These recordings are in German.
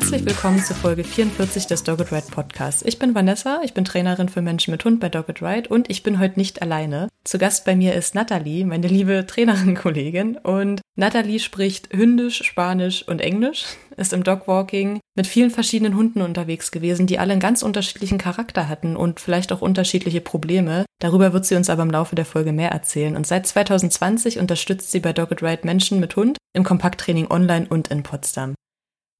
Herzlich willkommen zu Folge 44 des Dogged Ride Podcasts. Ich bin Vanessa, ich bin Trainerin für Menschen mit Hund bei Dogged Ride und ich bin heute nicht alleine. Zu Gast bei mir ist Nathalie, meine liebe Trainerin-Kollegin. Und Nathalie spricht Hündisch, Spanisch und Englisch, ist im Dogwalking mit vielen verschiedenen Hunden unterwegs gewesen, die alle einen ganz unterschiedlichen Charakter hatten und vielleicht auch unterschiedliche Probleme. Darüber wird sie uns aber im Laufe der Folge mehr erzählen. Und seit 2020 unterstützt sie bei Dogged Ride Menschen mit Hund im Kompakttraining online und in Potsdam.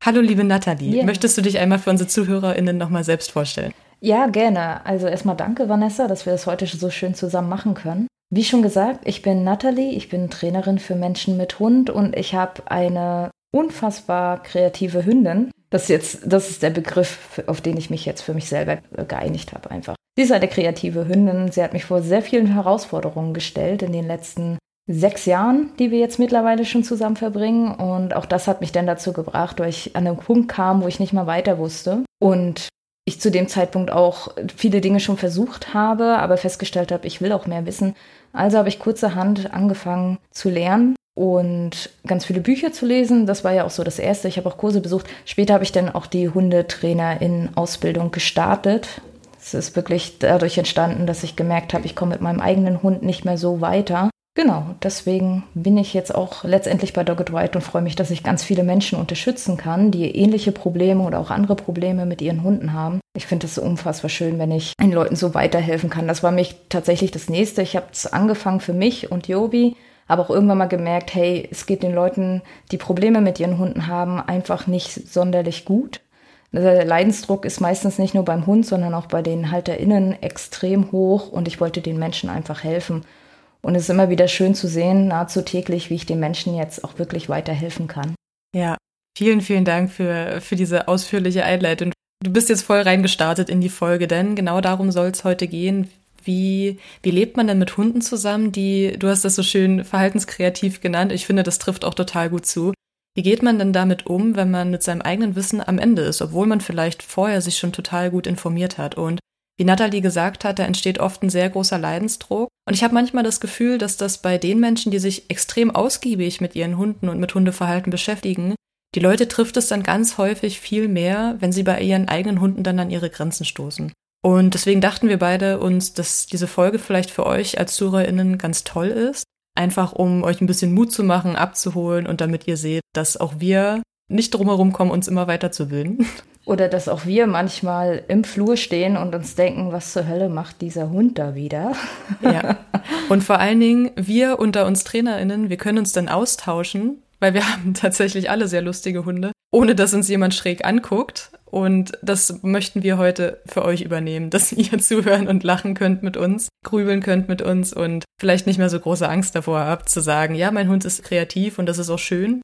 Hallo, liebe Nathalie. Yeah. Möchtest du dich einmal für unsere ZuhörerInnen nochmal selbst vorstellen? Ja, gerne. Also erstmal danke, Vanessa, dass wir das heute so schön zusammen machen können. Wie schon gesagt, ich bin Nathalie, ich bin Trainerin für Menschen mit Hund und ich habe eine unfassbar kreative Hündin. Das ist jetzt, das ist der Begriff, auf den ich mich jetzt für mich selber geeinigt habe, einfach. Sie ist eine kreative Hündin. Sie hat mich vor sehr vielen Herausforderungen gestellt in den letzten sechs Jahren, die wir jetzt mittlerweile schon zusammen verbringen. Und auch das hat mich dann dazu gebracht, weil ich an einen Punkt kam, wo ich nicht mal weiter wusste. Und ich zu dem Zeitpunkt auch viele Dinge schon versucht habe, aber festgestellt habe, ich will auch mehr wissen. Also habe ich kurzerhand angefangen zu lernen und ganz viele Bücher zu lesen. Das war ja auch so das Erste. Ich habe auch Kurse besucht. Später habe ich dann auch die Hundetrainer in Ausbildung gestartet. Es ist wirklich dadurch entstanden, dass ich gemerkt habe, ich komme mit meinem eigenen Hund nicht mehr so weiter Genau, deswegen bin ich jetzt auch letztendlich bei Dogged White und freue mich, dass ich ganz viele Menschen unterstützen kann, die ähnliche Probleme oder auch andere Probleme mit ihren Hunden haben. Ich finde es so unfassbar schön, wenn ich den Leuten so weiterhelfen kann. Das war mich tatsächlich das nächste. Ich habe es angefangen für mich und Jobi, aber auch irgendwann mal gemerkt, hey, es geht den Leuten, die Probleme mit ihren Hunden haben, einfach nicht sonderlich gut. Der Leidensdruck ist meistens nicht nur beim Hund, sondern auch bei den HalterInnen extrem hoch und ich wollte den Menschen einfach helfen. Und es ist immer wieder schön zu sehen, nahezu täglich, wie ich den Menschen jetzt auch wirklich weiterhelfen kann. Ja, vielen, vielen Dank für, für diese ausführliche Einleitung. Du bist jetzt voll reingestartet in die Folge, denn genau darum soll es heute gehen. Wie, wie lebt man denn mit Hunden zusammen, die, du hast das so schön verhaltenskreativ genannt, ich finde, das trifft auch total gut zu. Wie geht man denn damit um, wenn man mit seinem eigenen Wissen am Ende ist, obwohl man vielleicht vorher sich schon total gut informiert hat? Und wie Nathalie gesagt hat, da entsteht oft ein sehr großer Leidensdruck. Und ich habe manchmal das Gefühl, dass das bei den Menschen, die sich extrem ausgiebig mit ihren Hunden und mit Hundeverhalten beschäftigen, die Leute trifft es dann ganz häufig viel mehr, wenn sie bei ihren eigenen Hunden dann an ihre Grenzen stoßen. Und deswegen dachten wir beide uns, dass diese Folge vielleicht für euch als ZuhörerInnen ganz toll ist. Einfach um euch ein bisschen Mut zu machen, abzuholen und damit ihr seht, dass auch wir nicht drumherum kommen, uns immer weiterzubilden. Oder dass auch wir manchmal im Flur stehen und uns denken, was zur Hölle macht dieser Hund da wieder? Ja. Und vor allen Dingen, wir unter uns TrainerInnen, wir können uns dann austauschen, weil wir haben tatsächlich alle sehr lustige Hunde, ohne dass uns jemand schräg anguckt. Und das möchten wir heute für euch übernehmen, dass ihr zuhören und lachen könnt mit uns, grübeln könnt mit uns und vielleicht nicht mehr so große Angst davor habt zu sagen, ja, mein Hund ist kreativ und das ist auch schön.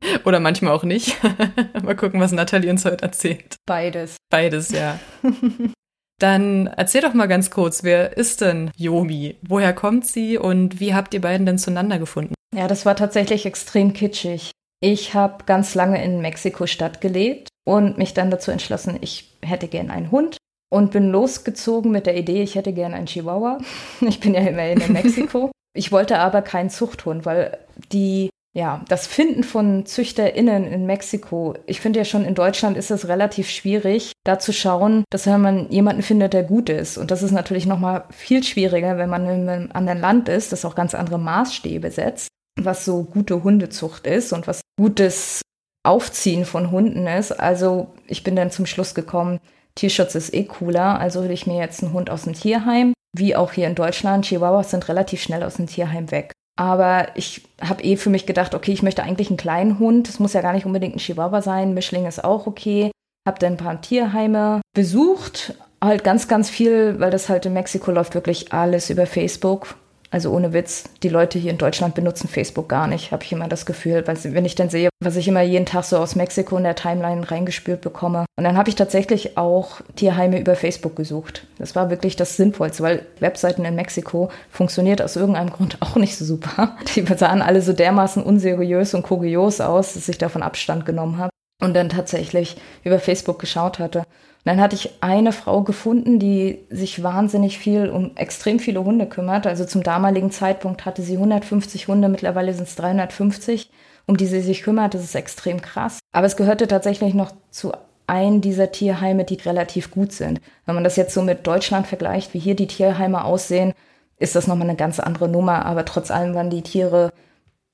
Oder manchmal auch nicht. Mal gucken, was Nathalie uns heute erzählt. Beides. Beides, ja. Dann erzähl doch mal ganz kurz, wer ist denn Yomi? Woher kommt sie und wie habt ihr beiden denn zueinander gefunden? Ja, das war tatsächlich extrem kitschig. Ich habe ganz lange in Mexiko-Stadt gelebt und mich dann dazu entschlossen, ich hätte gern einen Hund und bin losgezogen mit der Idee, ich hätte gern einen Chihuahua. Ich bin ja immerhin in Mexiko. Ich wollte aber keinen Zuchthund, weil die ja, das Finden von ZüchterInnen in Mexiko. Ich finde ja schon in Deutschland ist es relativ schwierig, da zu schauen, dass wenn man jemanden findet, der gut ist. Und das ist natürlich nochmal viel schwieriger, wenn man in einem anderen Land ist, das auch ganz andere Maßstäbe setzt, was so gute Hundezucht ist und was gutes Aufziehen von Hunden ist. Also ich bin dann zum Schluss gekommen, Tierschutz ist eh cooler, also will ich mir jetzt einen Hund aus dem Tierheim. Wie auch hier in Deutschland, Chihuahuas sind relativ schnell aus dem Tierheim weg. Aber ich habe eh für mich gedacht, okay, ich möchte eigentlich einen kleinen Hund. Es muss ja gar nicht unbedingt ein Chihuahua sein. Mischling ist auch okay. Habe dann ein paar Tierheime besucht. Halt ganz, ganz viel, weil das halt in Mexiko läuft wirklich alles über Facebook. Also ohne Witz, die Leute hier in Deutschland benutzen Facebook gar nicht, habe ich immer das Gefühl. Weil wenn ich dann sehe, was ich immer jeden Tag so aus Mexiko in der Timeline reingespült bekomme. Und dann habe ich tatsächlich auch Tierheime über Facebook gesucht. Das war wirklich das Sinnvollste, weil Webseiten in Mexiko funktioniert aus irgendeinem Grund auch nicht so super. Die sahen alle so dermaßen unseriös und kurios aus, dass ich davon Abstand genommen habe und dann tatsächlich über Facebook geschaut hatte. Dann hatte ich eine Frau gefunden, die sich wahnsinnig viel um extrem viele Hunde kümmert. Also zum damaligen Zeitpunkt hatte sie 150 Hunde, mittlerweile sind es 350, um die sie sich kümmert. Das ist extrem krass. Aber es gehörte tatsächlich noch zu einem dieser Tierheime, die relativ gut sind. Wenn man das jetzt so mit Deutschland vergleicht, wie hier die Tierheime aussehen, ist das nochmal eine ganz andere Nummer. Aber trotz allem waren die Tiere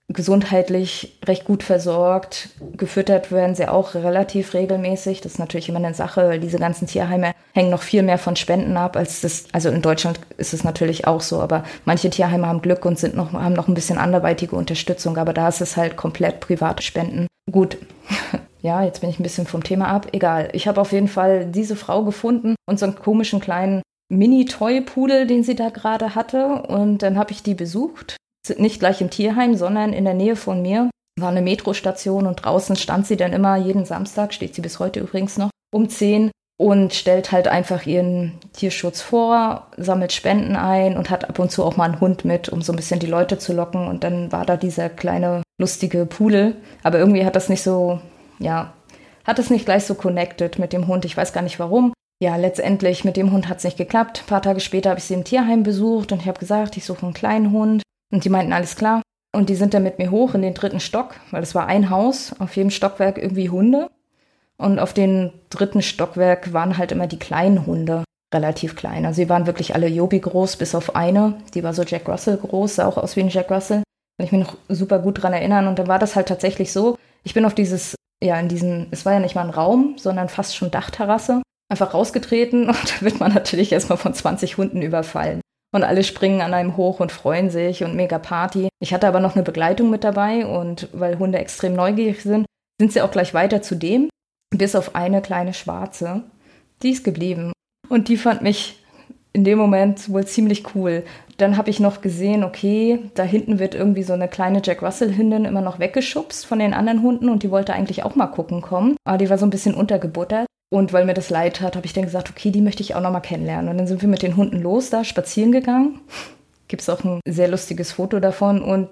gesundheitlich recht gut versorgt. Gefüttert werden sie auch relativ regelmäßig. Das ist natürlich immer eine Sache, weil diese ganzen Tierheime hängen noch viel mehr von Spenden ab, als das, also in Deutschland ist es natürlich auch so, aber manche Tierheime haben Glück und sind noch, haben noch ein bisschen anderweitige Unterstützung, aber da ist es halt komplett private Spenden. Gut. Ja, jetzt bin ich ein bisschen vom Thema ab. Egal. Ich habe auf jeden Fall diese Frau gefunden und so einen komischen kleinen Mini-Toy-Pudel, den sie da gerade hatte. Und dann habe ich die besucht nicht gleich im Tierheim, sondern in der Nähe von mir war eine Metrostation und draußen stand sie dann immer jeden Samstag, steht sie bis heute übrigens noch, um 10 und stellt halt einfach ihren Tierschutz vor, sammelt Spenden ein und hat ab und zu auch mal einen Hund mit, um so ein bisschen die Leute zu locken. Und dann war da dieser kleine, lustige Pudel. Aber irgendwie hat das nicht so, ja, hat es nicht gleich so connected mit dem Hund. Ich weiß gar nicht warum. Ja, letztendlich mit dem Hund hat es nicht geklappt. Ein paar Tage später habe ich sie im Tierheim besucht und ich habe gesagt, ich suche einen kleinen Hund. Und die meinten, alles klar. Und die sind dann mit mir hoch in den dritten Stock, weil es war ein Haus, auf jedem Stockwerk irgendwie Hunde. Und auf dem dritten Stockwerk waren halt immer die kleinen Hunde, relativ klein. Also sie waren wirklich alle Jobi groß, bis auf eine, die war so Jack Russell groß, sah auch aus wie ein Jack Russell. Kann ich mich noch super gut dran erinnern. Und dann war das halt tatsächlich so, ich bin auf dieses, ja, in diesen, es war ja nicht mal ein Raum, sondern fast schon Dachterrasse, einfach rausgetreten und da wird man natürlich erstmal von 20 Hunden überfallen und alle springen an einem hoch und freuen sich und mega Party. Ich hatte aber noch eine Begleitung mit dabei und weil Hunde extrem neugierig sind, sind sie auch gleich weiter zu dem, bis auf eine kleine Schwarze. Die ist geblieben und die fand mich in dem Moment wohl ziemlich cool. Dann habe ich noch gesehen, okay, da hinten wird irgendwie so eine kleine Jack Russell-Hündin immer noch weggeschubst von den anderen Hunden und die wollte eigentlich auch mal gucken kommen. Aber die war so ein bisschen untergebuttert. Und weil mir das leid hat, habe ich dann gesagt, okay, die möchte ich auch noch mal kennenlernen. Und dann sind wir mit den Hunden los, da spazieren gegangen. Gibt es auch ein sehr lustiges Foto davon. Und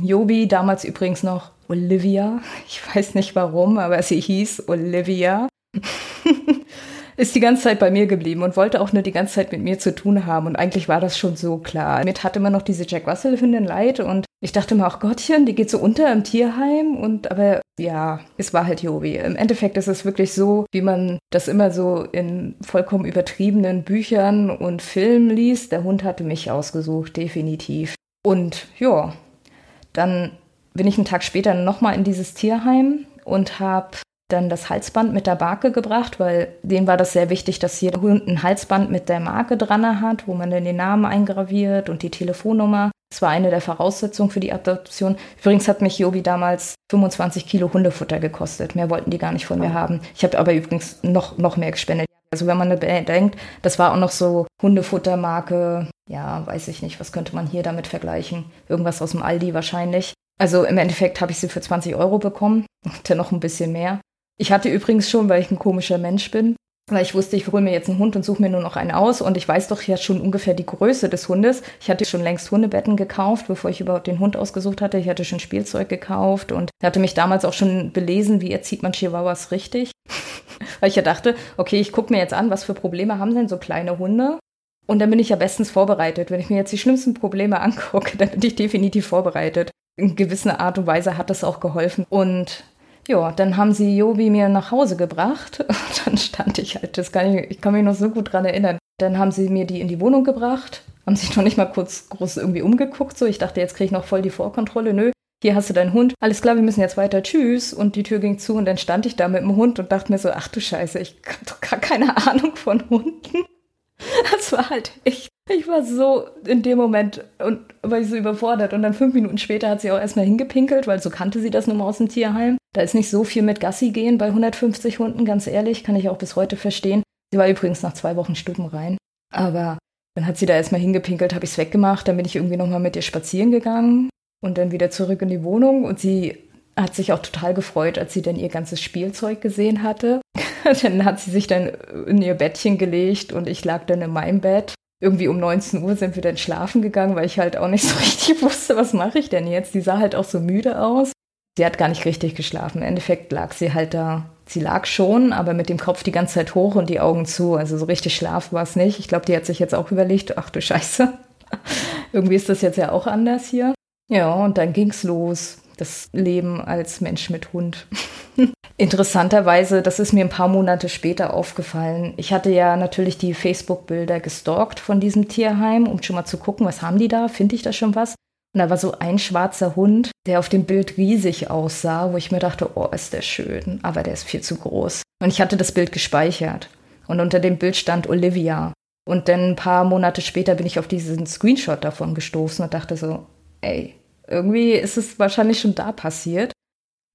Jobi, damals übrigens noch Olivia, ich weiß nicht warum, aber sie hieß Olivia. ist die ganze Zeit bei mir geblieben und wollte auch nur die ganze Zeit mit mir zu tun haben. Und eigentlich war das schon so klar. Mit hatte immer noch diese Jack Russell-Hündin leid und ich dachte mir auch, Gottchen, die geht so unter im Tierheim. Und aber ja, es war halt Jovi. Im Endeffekt ist es wirklich so, wie man das immer so in vollkommen übertriebenen Büchern und Filmen liest. Der Hund hatte mich ausgesucht, definitiv. Und ja, dann bin ich einen Tag später nochmal in dieses Tierheim und habe dann das Halsband mit der Marke gebracht, weil denen war das sehr wichtig, dass jeder Hund ein Halsband mit der Marke dran hat, wo man dann den Namen eingraviert und die Telefonnummer. Das war eine der Voraussetzungen für die Adoption. Übrigens hat mich Jobi damals 25 Kilo Hundefutter gekostet. Mehr wollten die gar nicht von mir haben. Ich habe aber übrigens noch, noch mehr gespendet. Also wenn man denkt, das war auch noch so Hundefuttermarke, ja, weiß ich nicht, was könnte man hier damit vergleichen? Irgendwas aus dem Aldi wahrscheinlich. Also im Endeffekt habe ich sie für 20 Euro bekommen, dann noch ein bisschen mehr. Ich hatte übrigens schon, weil ich ein komischer Mensch bin, weil ich wusste, ich hole mir jetzt einen Hund und suche mir nur noch einen aus und ich weiß doch ja schon ungefähr die Größe des Hundes. Ich hatte schon längst Hundebetten gekauft, bevor ich überhaupt den Hund ausgesucht hatte. Ich hatte schon Spielzeug gekauft und hatte mich damals auch schon belesen, wie erzieht man Chihuahuas richtig. weil ich ja dachte, okay, ich gucke mir jetzt an, was für Probleme haben denn so kleine Hunde und dann bin ich ja bestens vorbereitet. Wenn ich mir jetzt die schlimmsten Probleme angucke, dann bin ich definitiv vorbereitet. In gewisser Art und Weise hat das auch geholfen. Und ja, dann haben sie Jobi mir nach Hause gebracht. Und dann stand ich halt, das kann ich, ich kann mich noch so gut dran erinnern. Dann haben sie mir die in die Wohnung gebracht, haben sich noch nicht mal kurz groß irgendwie umgeguckt. So, ich dachte, jetzt kriege ich noch voll die Vorkontrolle. Nö, hier hast du deinen Hund. Alles klar, wir müssen jetzt weiter. Tschüss. Und die Tür ging zu und dann stand ich da mit dem Hund und dachte mir so, ach du Scheiße, ich habe doch gar keine Ahnung von Hunden. Das war halt echt. Ich war so in dem Moment und war ich so überfordert. Und dann fünf Minuten später hat sie auch erstmal hingepinkelt, weil so kannte sie das nun mal aus dem Tierheim. Da ist nicht so viel mit Gassi gehen bei 150 Hunden, ganz ehrlich, kann ich auch bis heute verstehen. Sie war übrigens nach zwei Wochen Stuben rein. Aber Dann hat sie da erstmal hingepinkelt, habe ich es weggemacht, dann bin ich irgendwie nochmal mit ihr spazieren gegangen und dann wieder zurück in die Wohnung und sie hat sich auch total gefreut, als sie dann ihr ganzes Spielzeug gesehen hatte. dann hat sie sich dann in ihr Bettchen gelegt und ich lag dann in meinem Bett. Irgendwie um 19 Uhr sind wir dann schlafen gegangen, weil ich halt auch nicht so richtig wusste, was mache ich denn jetzt. Die sah halt auch so müde aus. Sie hat gar nicht richtig geschlafen. Im Endeffekt lag sie halt da. Sie lag schon, aber mit dem Kopf die ganze Zeit hoch und die Augen zu. Also so richtig Schlaf war es nicht. Ich glaube, die hat sich jetzt auch überlegt, ach du Scheiße. Irgendwie ist das jetzt ja auch anders hier. Ja, und dann ging's los das Leben als Mensch mit Hund. Interessanterweise, das ist mir ein paar Monate später aufgefallen. Ich hatte ja natürlich die Facebook-Bilder gestalkt von diesem Tierheim, um schon mal zu gucken, was haben die da? Finde ich da schon was? Und da war so ein schwarzer Hund, der auf dem Bild riesig aussah, wo ich mir dachte, oh, ist der schön, aber der ist viel zu groß. Und ich hatte das Bild gespeichert. Und unter dem Bild stand Olivia. Und dann ein paar Monate später bin ich auf diesen Screenshot davon gestoßen und dachte so, ey, irgendwie ist es wahrscheinlich schon da passiert.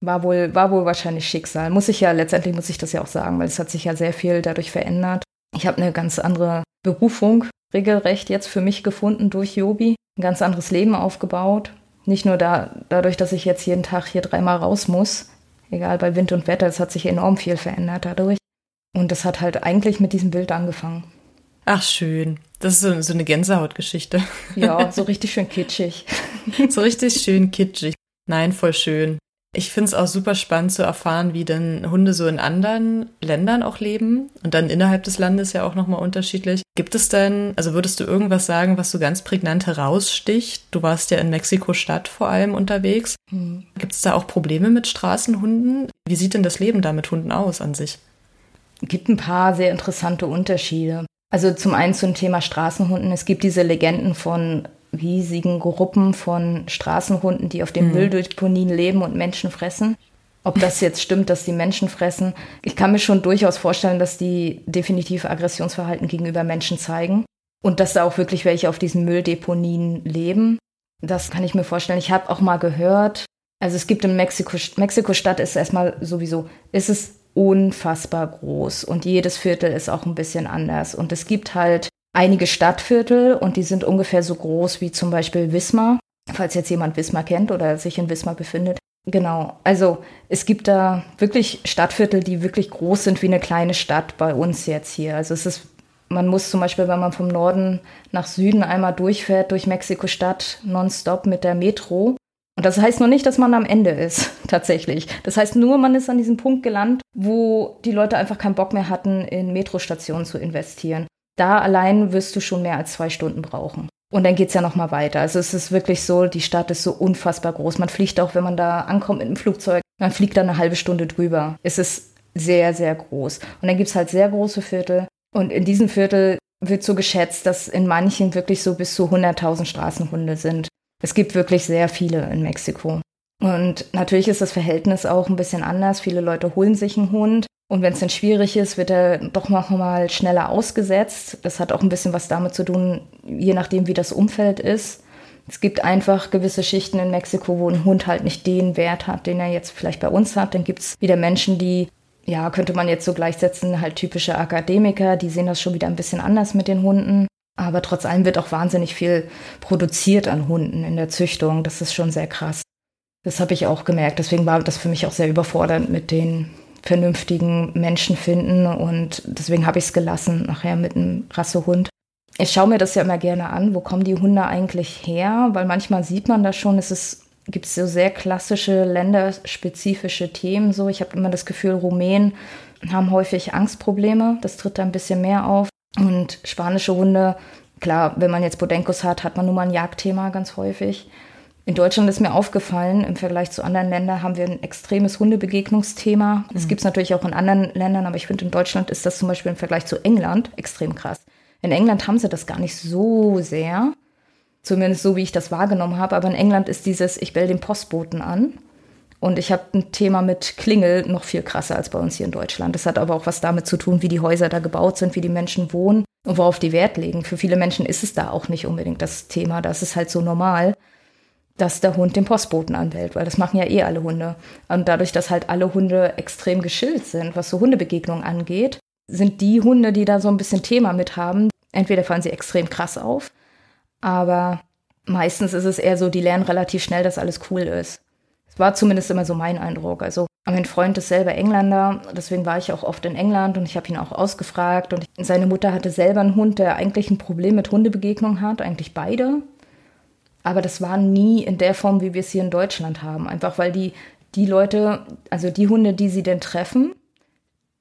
War wohl, war wohl wahrscheinlich Schicksal. Muss ich ja, letztendlich muss ich das ja auch sagen, weil es hat sich ja sehr viel dadurch verändert. Ich habe eine ganz andere Berufung regelrecht jetzt für mich gefunden durch Yobi. Ein ganz anderes Leben aufgebaut. Nicht nur da, dadurch, dass ich jetzt jeden Tag hier dreimal raus muss, egal bei Wind und Wetter, es hat sich enorm viel verändert dadurch. Und das hat halt eigentlich mit diesem Bild angefangen. Ach, schön. Das ist so, so eine Gänsehautgeschichte. Ja, so richtig schön kitschig. so richtig schön kitschig. Nein, voll schön. Ich finde es auch super spannend zu erfahren, wie denn Hunde so in anderen Ländern auch leben und dann innerhalb des Landes ja auch nochmal unterschiedlich. Gibt es denn, also würdest du irgendwas sagen, was so ganz prägnant heraussticht? Du warst ja in Mexiko-Stadt vor allem unterwegs. Hm. Gibt es da auch Probleme mit Straßenhunden? Wie sieht denn das Leben da mit Hunden aus an sich? Gibt ein paar sehr interessante Unterschiede. Also zum einen zum Thema Straßenhunden. Es gibt diese Legenden von riesigen Gruppen von Straßenhunden, die auf den mhm. Mülldeponien leben und Menschen fressen. Ob das jetzt stimmt, dass die Menschen fressen. Ich kann mir schon durchaus vorstellen, dass die definitiv Aggressionsverhalten gegenüber Menschen zeigen. Und dass da auch wirklich welche auf diesen Mülldeponien leben. Das kann ich mir vorstellen. Ich habe auch mal gehört, also es gibt in Mexiko, Mexiko-Stadt ist erstmal sowieso, ist es unfassbar groß und jedes Viertel ist auch ein bisschen anders. Und es gibt halt einige Stadtviertel und die sind ungefähr so groß wie zum Beispiel Wismar, falls jetzt jemand Wismar kennt oder sich in Wismar befindet. Genau, also es gibt da wirklich Stadtviertel, die wirklich groß sind wie eine kleine Stadt bei uns jetzt hier. Also es ist, man muss zum Beispiel, wenn man vom Norden nach Süden einmal durchfährt durch Mexiko-Stadt nonstop mit der Metro, und das heißt noch nicht, dass man am Ende ist, tatsächlich. Das heißt nur, man ist an diesem Punkt gelandet, wo die Leute einfach keinen Bock mehr hatten, in Metrostationen zu investieren. Da allein wirst du schon mehr als zwei Stunden brauchen. Und dann geht's ja noch mal weiter. Also es ist wirklich so, die Stadt ist so unfassbar groß. Man fliegt auch, wenn man da ankommt mit dem Flugzeug, man fliegt da eine halbe Stunde drüber. Es ist sehr, sehr groß. Und dann gibt's halt sehr große Viertel. Und in diesem Viertel wird so geschätzt, dass in manchen wirklich so bis zu 100.000 Straßenhunde sind. Es gibt wirklich sehr viele in Mexiko. Und natürlich ist das Verhältnis auch ein bisschen anders. Viele Leute holen sich einen Hund. Und wenn es dann schwierig ist, wird er doch noch mal schneller ausgesetzt. Das hat auch ein bisschen was damit zu tun, je nachdem, wie das Umfeld ist. Es gibt einfach gewisse Schichten in Mexiko, wo ein Hund halt nicht den Wert hat, den er jetzt vielleicht bei uns hat. Dann gibt es wieder Menschen, die, ja, könnte man jetzt so gleichsetzen, halt typische Akademiker, die sehen das schon wieder ein bisschen anders mit den Hunden. Aber trotz allem wird auch wahnsinnig viel produziert an Hunden in der Züchtung. Das ist schon sehr krass. Das habe ich auch gemerkt. Deswegen war das für mich auch sehr überfordernd mit den vernünftigen Menschen finden. Und deswegen habe ich es gelassen, nachher mit einem Rassehund. Ich schaue mir das ja immer gerne an. Wo kommen die Hunde eigentlich her? Weil manchmal sieht man das schon. Es ist, gibt so sehr klassische länderspezifische Themen. So, ich habe immer das Gefühl, Rumänen haben häufig Angstprobleme. Das tritt da ein bisschen mehr auf. Und spanische Hunde, klar, wenn man jetzt Bodenkos hat, hat man nun mal ein Jagdthema ganz häufig. In Deutschland ist mir aufgefallen, im Vergleich zu anderen Ländern haben wir ein extremes Hundebegegnungsthema. Das mhm. gibt es natürlich auch in anderen Ländern, aber ich finde, in Deutschland ist das zum Beispiel im Vergleich zu England extrem krass. In England haben sie das gar nicht so sehr, zumindest so, wie ich das wahrgenommen habe. Aber in England ist dieses, ich bell den Postboten an. Und ich habe ein Thema mit Klingel noch viel krasser als bei uns hier in Deutschland. Das hat aber auch was damit zu tun, wie die Häuser da gebaut sind, wie die Menschen wohnen und worauf die Wert legen. Für viele Menschen ist es da auch nicht unbedingt das Thema. Das ist halt so normal, dass der Hund den Postboten anwählt, weil das machen ja eh alle Hunde. Und dadurch, dass halt alle Hunde extrem geschillt sind, was so Hundebegegnungen angeht, sind die Hunde, die da so ein bisschen Thema mit haben, Entweder fallen sie extrem krass auf, aber meistens ist es eher so, die lernen relativ schnell, dass alles cool ist. War zumindest immer so mein Eindruck. Also mein Freund ist selber Engländer, deswegen war ich auch oft in England und ich habe ihn auch ausgefragt. Und seine Mutter hatte selber einen Hund, der eigentlich ein Problem mit Hundebegegnungen hat, eigentlich beide. Aber das war nie in der Form, wie wir es hier in Deutschland haben. Einfach weil die, die Leute, also die Hunde, die sie denn treffen,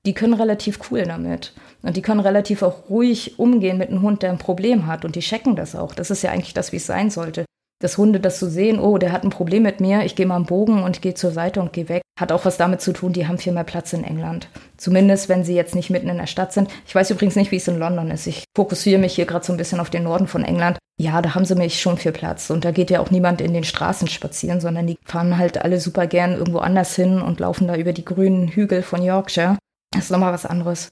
die können relativ cool damit. Und die können relativ auch ruhig umgehen mit einem Hund, der ein Problem hat. Und die checken das auch. Das ist ja eigentlich das, wie es sein sollte. Dass Hunde das so sehen, oh, der hat ein Problem mit mir, ich gehe mal am Bogen und gehe zur Seite und gehe weg. Hat auch was damit zu tun, die haben viel mehr Platz in England. Zumindest, wenn sie jetzt nicht mitten in der Stadt sind. Ich weiß übrigens nicht, wie es in London ist. Ich fokussiere mich hier gerade so ein bisschen auf den Norden von England. Ja, da haben sie mich schon viel Platz. Und da geht ja auch niemand in den Straßen spazieren, sondern die fahren halt alle super gern irgendwo anders hin und laufen da über die grünen Hügel von Yorkshire. Das ist nochmal was anderes.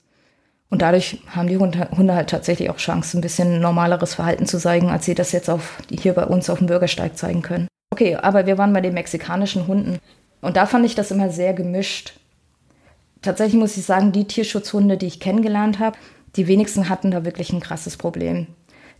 Und dadurch haben die Hunde, halt tatsächlich auch Chance, ein bisschen normaleres Verhalten zu zeigen, als sie das jetzt auf, hier bei uns auf dem Bürgersteig zeigen können. Okay, aber wir waren bei den mexikanischen Hunden. Und da fand ich das immer sehr gemischt. Tatsächlich muss ich sagen, die Tierschutzhunde, die ich kennengelernt habe, die wenigsten hatten da wirklich ein krasses Problem.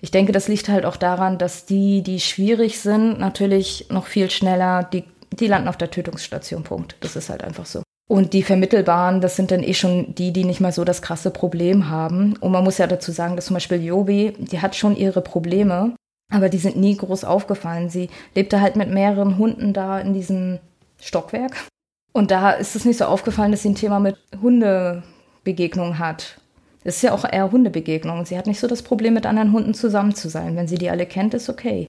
Ich denke, das liegt halt auch daran, dass die, die schwierig sind, natürlich noch viel schneller, die, die landen auf der Tötungsstation. Punkt. Das ist halt einfach so. Und die Vermittelbaren, das sind dann eh schon die, die nicht mal so das krasse Problem haben. Und man muss ja dazu sagen, dass zum Beispiel Jobi, die hat schon ihre Probleme, aber die sind nie groß aufgefallen. Sie lebte halt mit mehreren Hunden da in diesem Stockwerk. Und da ist es nicht so aufgefallen, dass sie ein Thema mit Hundebegegnungen hat. Das ist ja auch eher Hundebegegnung. Sie hat nicht so das Problem, mit anderen Hunden zusammen zu sein. Wenn sie die alle kennt, ist okay.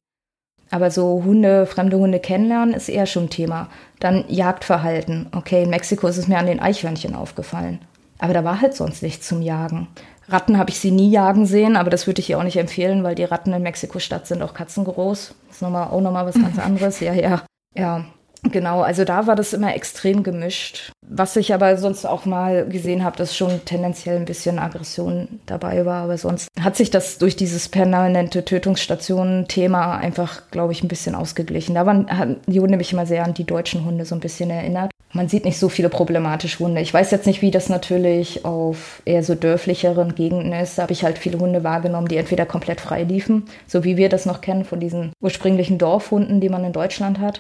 Aber so Hunde, fremde Hunde kennenlernen ist eher schon ein Thema. Dann Jagdverhalten. Okay, in Mexiko ist es mir an den Eichhörnchen aufgefallen. Aber da war halt sonst nichts zum Jagen. Ratten habe ich sie nie jagen sehen, aber das würde ich ihr auch nicht empfehlen, weil die Ratten in Mexiko-Stadt sind auch katzengroß. Das ist nochmal, auch nochmal was ganz anderes. Ja, ja. Ja, Genau, also da war das immer extrem gemischt. Was ich aber sonst auch mal gesehen habe, dass schon tendenziell ein bisschen Aggression dabei war. Aber sonst hat sich das durch dieses permanente Tötungsstationen-Thema einfach, glaube ich, ein bisschen ausgeglichen. Da waren die Hunde mich immer sehr an die deutschen Hunde so ein bisschen erinnert. Man sieht nicht so viele problematische Hunde. Ich weiß jetzt nicht, wie das natürlich auf eher so dörflicheren Gegenden ist. Da habe ich halt viele Hunde wahrgenommen, die entweder komplett frei liefen, so wie wir das noch kennen von diesen ursprünglichen Dorfhunden, die man in Deutschland hat.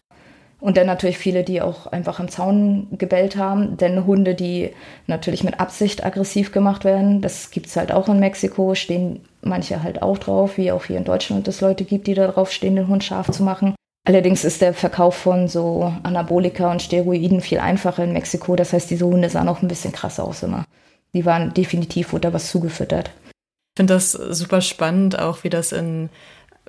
Und dann natürlich viele, die auch einfach am Zaun gebellt haben. Denn Hunde, die natürlich mit Absicht aggressiv gemacht werden, das gibt es halt auch in Mexiko, stehen manche halt auch drauf, wie auch hier in Deutschland es Leute gibt, die darauf stehen, den Hund scharf zu machen. Allerdings ist der Verkauf von so Anabolika und Steroiden viel einfacher in Mexiko. Das heißt, diese Hunde sahen auch ein bisschen krass aus immer. Die waren definitiv unter was zugefüttert. Ich finde das super spannend, auch wie das in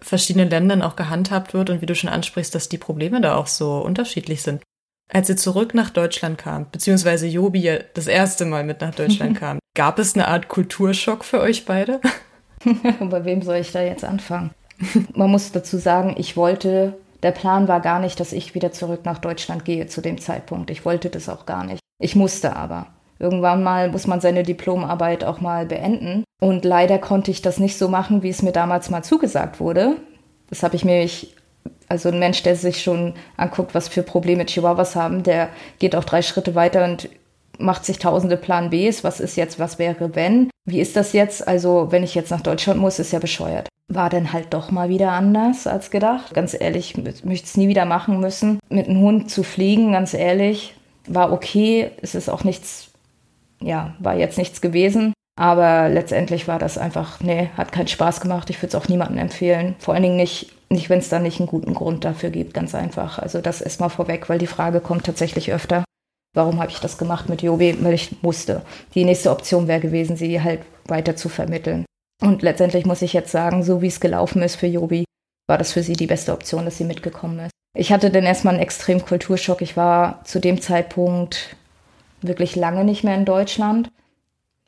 verschiedenen Ländern auch gehandhabt wird und wie du schon ansprichst, dass die Probleme da auch so unterschiedlich sind. Als ihr zurück nach Deutschland kam, beziehungsweise Jobi das erste Mal mit nach Deutschland kam, gab es eine Art Kulturschock für euch beide? Bei wem soll ich da jetzt anfangen? Man muss dazu sagen, ich wollte, der Plan war gar nicht, dass ich wieder zurück nach Deutschland gehe zu dem Zeitpunkt. Ich wollte das auch gar nicht. Ich musste aber. Irgendwann mal muss man seine Diplomarbeit auch mal beenden. Und leider konnte ich das nicht so machen, wie es mir damals mal zugesagt wurde. Das habe ich mir, also ein Mensch, der sich schon anguckt, was für Probleme Chihuahuas haben, der geht auch drei Schritte weiter und macht sich tausende Plan Bs. Was ist jetzt, was wäre, wenn? Wie ist das jetzt? Also, wenn ich jetzt nach Deutschland muss, ist ja bescheuert. War dann halt doch mal wieder anders als gedacht. Ganz ehrlich, ich möchte es nie wieder machen müssen. Mit einem Hund zu fliegen, ganz ehrlich, war okay. Es ist auch nichts ja, war jetzt nichts gewesen. Aber letztendlich war das einfach, nee, hat keinen Spaß gemacht. Ich würde es auch niemandem empfehlen. Vor allen Dingen nicht, nicht wenn es da nicht einen guten Grund dafür gibt, ganz einfach. Also das erstmal vorweg, weil die Frage kommt tatsächlich öfter. Warum habe ich das gemacht mit Jobi? Weil ich musste. Die nächste Option wäre gewesen, sie halt weiter zu vermitteln. Und letztendlich muss ich jetzt sagen, so wie es gelaufen ist für Jobi, war das für sie die beste Option, dass sie mitgekommen ist. Ich hatte dann erstmal einen extremen Kulturschock. Ich war zu dem Zeitpunkt wirklich lange nicht mehr in Deutschland.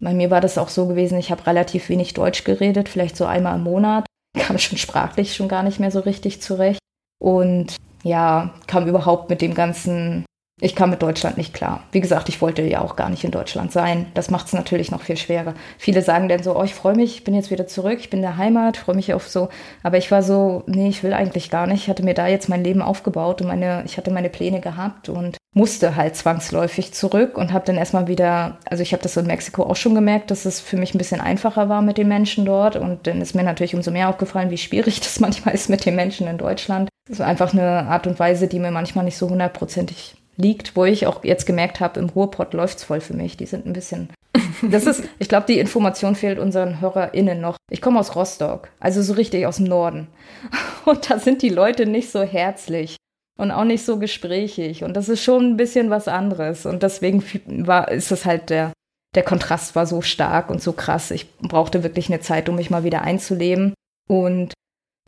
Bei mir war das auch so gewesen, ich habe relativ wenig Deutsch geredet, vielleicht so einmal im Monat. Kam schon sprachlich schon gar nicht mehr so richtig zurecht. Und ja, kam überhaupt mit dem ganzen ich kam mit Deutschland nicht klar. Wie gesagt, ich wollte ja auch gar nicht in Deutschland sein. Das macht es natürlich noch viel schwerer. Viele sagen dann so, oh, ich freue mich, ich bin jetzt wieder zurück, ich bin in der Heimat, freue mich auf so. Aber ich war so, nee, ich will eigentlich gar nicht. Ich hatte mir da jetzt mein Leben aufgebaut und meine, ich hatte meine Pläne gehabt und musste halt zwangsläufig zurück und habe dann erstmal wieder, also ich habe das in Mexiko auch schon gemerkt, dass es für mich ein bisschen einfacher war mit den Menschen dort und dann ist mir natürlich umso mehr aufgefallen, wie schwierig das manchmal ist mit den Menschen in Deutschland. Das ist einfach eine Art und Weise, die mir manchmal nicht so hundertprozentig liegt, wo ich auch jetzt gemerkt habe, im Ruhrpott läuft's voll für mich. Die sind ein bisschen. Das ist, ich glaube, die Information fehlt unseren HörerInnen noch. Ich komme aus Rostock, also so richtig aus dem Norden. Und da sind die Leute nicht so herzlich und auch nicht so gesprächig. Und das ist schon ein bisschen was anderes. Und deswegen war, ist es halt der, der Kontrast war so stark und so krass. Ich brauchte wirklich eine Zeit, um mich mal wieder einzuleben. Und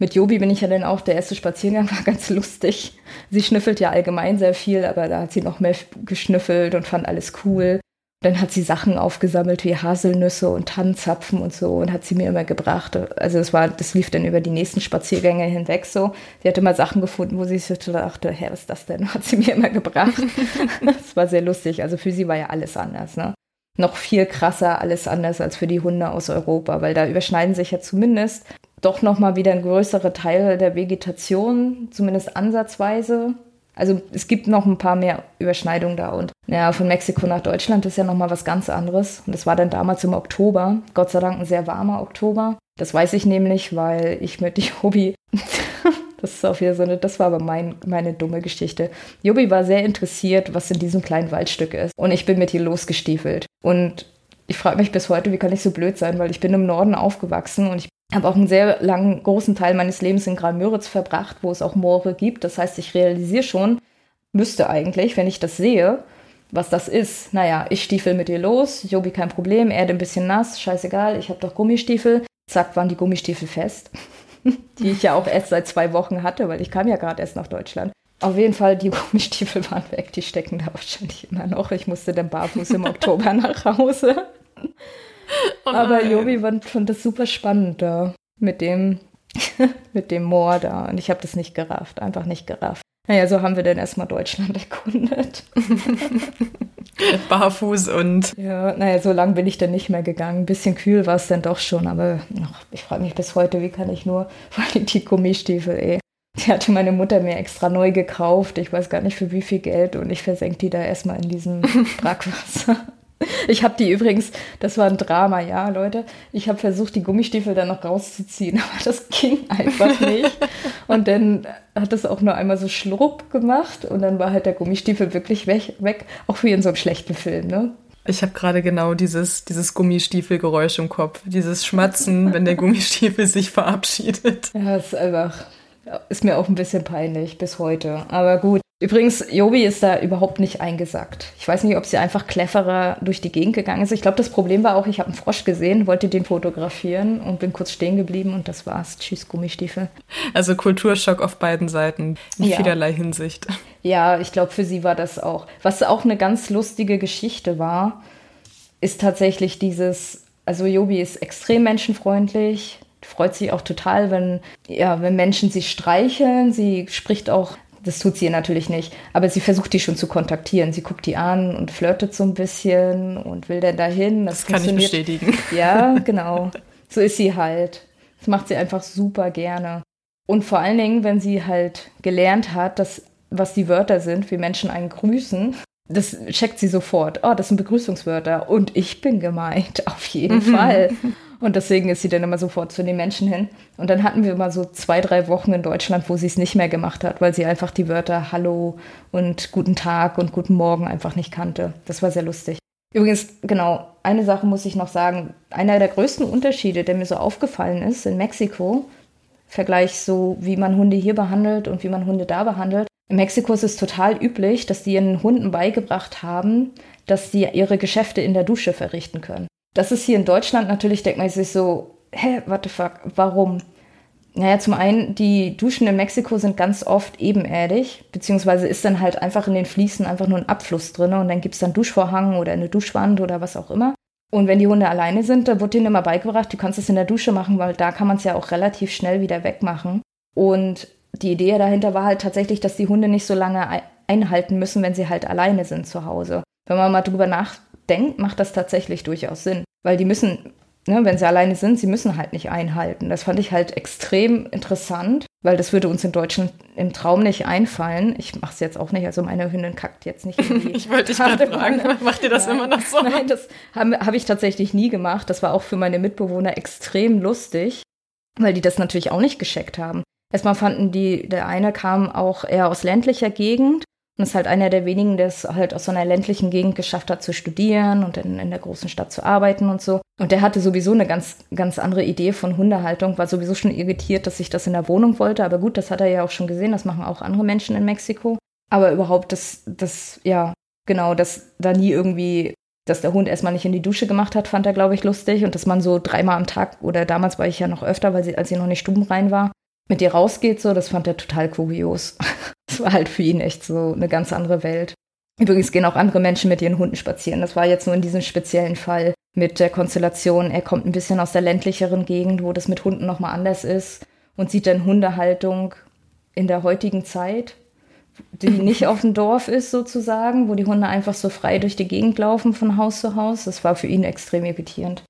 mit Jobi bin ich ja dann auch, der erste Spaziergang war ganz lustig. Sie schnüffelt ja allgemein sehr viel, aber da hat sie noch mehr geschnüffelt und fand alles cool. Dann hat sie Sachen aufgesammelt wie Haselnüsse und Tannenzapfen und so und hat sie mir immer gebracht. Also das war, das lief dann über die nächsten Spaziergänge hinweg so. Sie hatte mal Sachen gefunden, wo sie sich dachte, hä, was ist das denn? Hat sie mir immer gebracht. das war sehr lustig. Also für sie war ja alles anders, ne? Noch viel krasser alles anders als für die Hunde aus Europa, weil da überschneiden sich ja zumindest doch nochmal wieder ein größerer Teil der Vegetation, zumindest ansatzweise. Also es gibt noch ein paar mehr Überschneidungen da und ja, von Mexiko nach Deutschland ist ja nochmal was ganz anderes. Und das war dann damals im Oktober, Gott sei Dank ein sehr warmer Oktober. Das weiß ich nämlich, weil ich mit Jobi, das ist auch wieder so eine, das war aber mein, meine dumme Geschichte. Jobi war sehr interessiert, was in diesem kleinen Waldstück ist. Und ich bin mit ihr losgestiefelt. Und ich frage mich bis heute, wie kann ich so blöd sein, weil ich bin im Norden aufgewachsen und ich habe auch einen sehr langen, großen Teil meines Lebens in Graal-Müritz verbracht, wo es auch Moore gibt. Das heißt, ich realisiere schon, müsste eigentlich, wenn ich das sehe, was das ist. Naja, ich stiefel mit ihr los, Jobi kein Problem, Erde ein bisschen nass, scheißegal, ich habe doch Gummistiefel. Zack, waren die Gummistiefel fest, die ich ja auch erst seit zwei Wochen hatte, weil ich kam ja gerade erst nach Deutschland. Auf jeden Fall, die Gummistiefel waren weg, die stecken da wahrscheinlich immer noch. Ich musste dann barfuß im Oktober nach Hause. Oh Aber Jobi fand, das super spannend da mit dem, mit dem Moor da. Und ich habe das nicht gerafft, einfach nicht gerafft. Naja, so haben wir dann erstmal Deutschland erkundet. Barfuß und. Ja, naja, so lang bin ich dann nicht mehr gegangen. Ein bisschen kühl war es dann doch schon, aber ach, ich frage mich bis heute, wie kann ich nur, weil die Gummistiefel, ey. Die hatte meine Mutter mir extra neu gekauft. Ich weiß gar nicht für wie viel Geld und ich versenke die da erstmal in diesem Brackwasser. Ich habe die übrigens, das war ein Drama, ja, Leute. Ich habe versucht, die Gummistiefel dann noch rauszuziehen, aber das ging einfach nicht. Und dann hat das auch nur einmal so Schlurp gemacht und dann war halt der Gummistiefel wirklich weg, weg auch wie in so einem schlechten Film, ne? Ich habe gerade genau dieses, dieses Gummistiefelgeräusch im Kopf. Dieses Schmatzen, wenn der Gummistiefel sich verabschiedet. Ja, ist einfach, ist mir auch ein bisschen peinlich bis heute. Aber gut, Übrigens, Jobi ist da überhaupt nicht eingesackt. Ich weiß nicht, ob sie einfach cleverer durch die Gegend gegangen ist. Ich glaube, das Problem war auch, ich habe einen Frosch gesehen, wollte den fotografieren und bin kurz stehen geblieben und das war's. Tschüss, Gummistiefel. Also Kulturschock auf beiden Seiten, in ja. vielerlei Hinsicht. Ja, ich glaube, für sie war das auch. Was auch eine ganz lustige Geschichte war, ist tatsächlich dieses, also Jobi ist extrem menschenfreundlich, freut sich auch total, wenn, ja, wenn Menschen sie streicheln. Sie spricht auch das tut sie natürlich nicht. Aber sie versucht die schon zu kontaktieren. Sie guckt die an und flirtet so ein bisschen und will dann dahin. Das, das kann ich bestätigen. Ja, genau. So ist sie halt. Das macht sie einfach super gerne. Und vor allen Dingen, wenn sie halt gelernt hat, dass, was die Wörter sind, wie Menschen einen grüßen, das checkt sie sofort. Oh, das sind Begrüßungswörter. Und ich bin gemeint, auf jeden Fall. Und deswegen ist sie dann immer sofort zu den Menschen hin. Und dann hatten wir mal so zwei, drei Wochen in Deutschland, wo sie es nicht mehr gemacht hat, weil sie einfach die Wörter Hallo und Guten Tag und Guten Morgen einfach nicht kannte. Das war sehr lustig. Übrigens, genau, eine Sache muss ich noch sagen. Einer der größten Unterschiede, der mir so aufgefallen ist in Mexiko, Vergleich so, wie man Hunde hier behandelt und wie man Hunde da behandelt. In Mexiko ist es total üblich, dass die ihren Hunden beigebracht haben, dass sie ihre Geschäfte in der Dusche verrichten können. Das ist hier in Deutschland natürlich, denkt man sich so, hä, what the fuck, warum? Naja, zum einen, die Duschen in Mexiko sind ganz oft ebenerdig, beziehungsweise ist dann halt einfach in den Fliesen einfach nur ein Abfluss drin und dann gibt es dann Duschvorhang oder eine Duschwand oder was auch immer. Und wenn die Hunde alleine sind, da wird denen immer beigebracht, du kannst es in der Dusche machen, weil da kann man es ja auch relativ schnell wieder wegmachen. Und die Idee dahinter war halt tatsächlich, dass die Hunde nicht so lange einhalten müssen, wenn sie halt alleine sind zu Hause. Wenn man mal drüber nachdenkt, macht das tatsächlich durchaus Sinn, weil die müssen ne, wenn sie alleine sind, sie müssen halt nicht einhalten. Das fand ich halt extrem interessant, weil das würde uns in Deutschland im Traum nicht einfallen. Ich mache es jetzt auch nicht, also meine Hündin kackt jetzt nicht Ich wollte dich gerade fragen, macht ihr das Nein. immer noch so? Nein, das habe hab ich tatsächlich nie gemacht. Das war auch für meine Mitbewohner extrem lustig, weil die das natürlich auch nicht gescheckt haben. Erstmal fanden die, der eine kam auch eher aus ländlicher Gegend und ist halt einer der wenigen, der es halt aus so einer ländlichen Gegend geschafft hat zu studieren und in, in der großen Stadt zu arbeiten und so. Und der hatte sowieso eine ganz, ganz andere Idee von Hundehaltung, war sowieso schon irritiert, dass ich das in der Wohnung wollte. Aber gut, das hat er ja auch schon gesehen, das machen auch andere Menschen in Mexiko. Aber überhaupt, das, das, ja, genau, dass da nie irgendwie, dass der Hund erstmal nicht in die Dusche gemacht hat, fand er, glaube ich, lustig. Und dass man so dreimal am Tag, oder damals war ich ja noch öfter, weil sie, als sie noch nicht stubenrein war, mit ihr rausgeht, so, das fand er total kurios. Das war halt für ihn echt so eine ganz andere Welt. Übrigens gehen auch andere Menschen mit ihren Hunden spazieren. Das war jetzt nur in diesem speziellen Fall mit der Konstellation. Er kommt ein bisschen aus der ländlicheren Gegend, wo das mit Hunden nochmal anders ist und sieht dann Hundehaltung in der heutigen Zeit, die nicht auf dem Dorf ist sozusagen, wo die Hunde einfach so frei durch die Gegend laufen von Haus zu Haus. Das war für ihn extrem irritierend.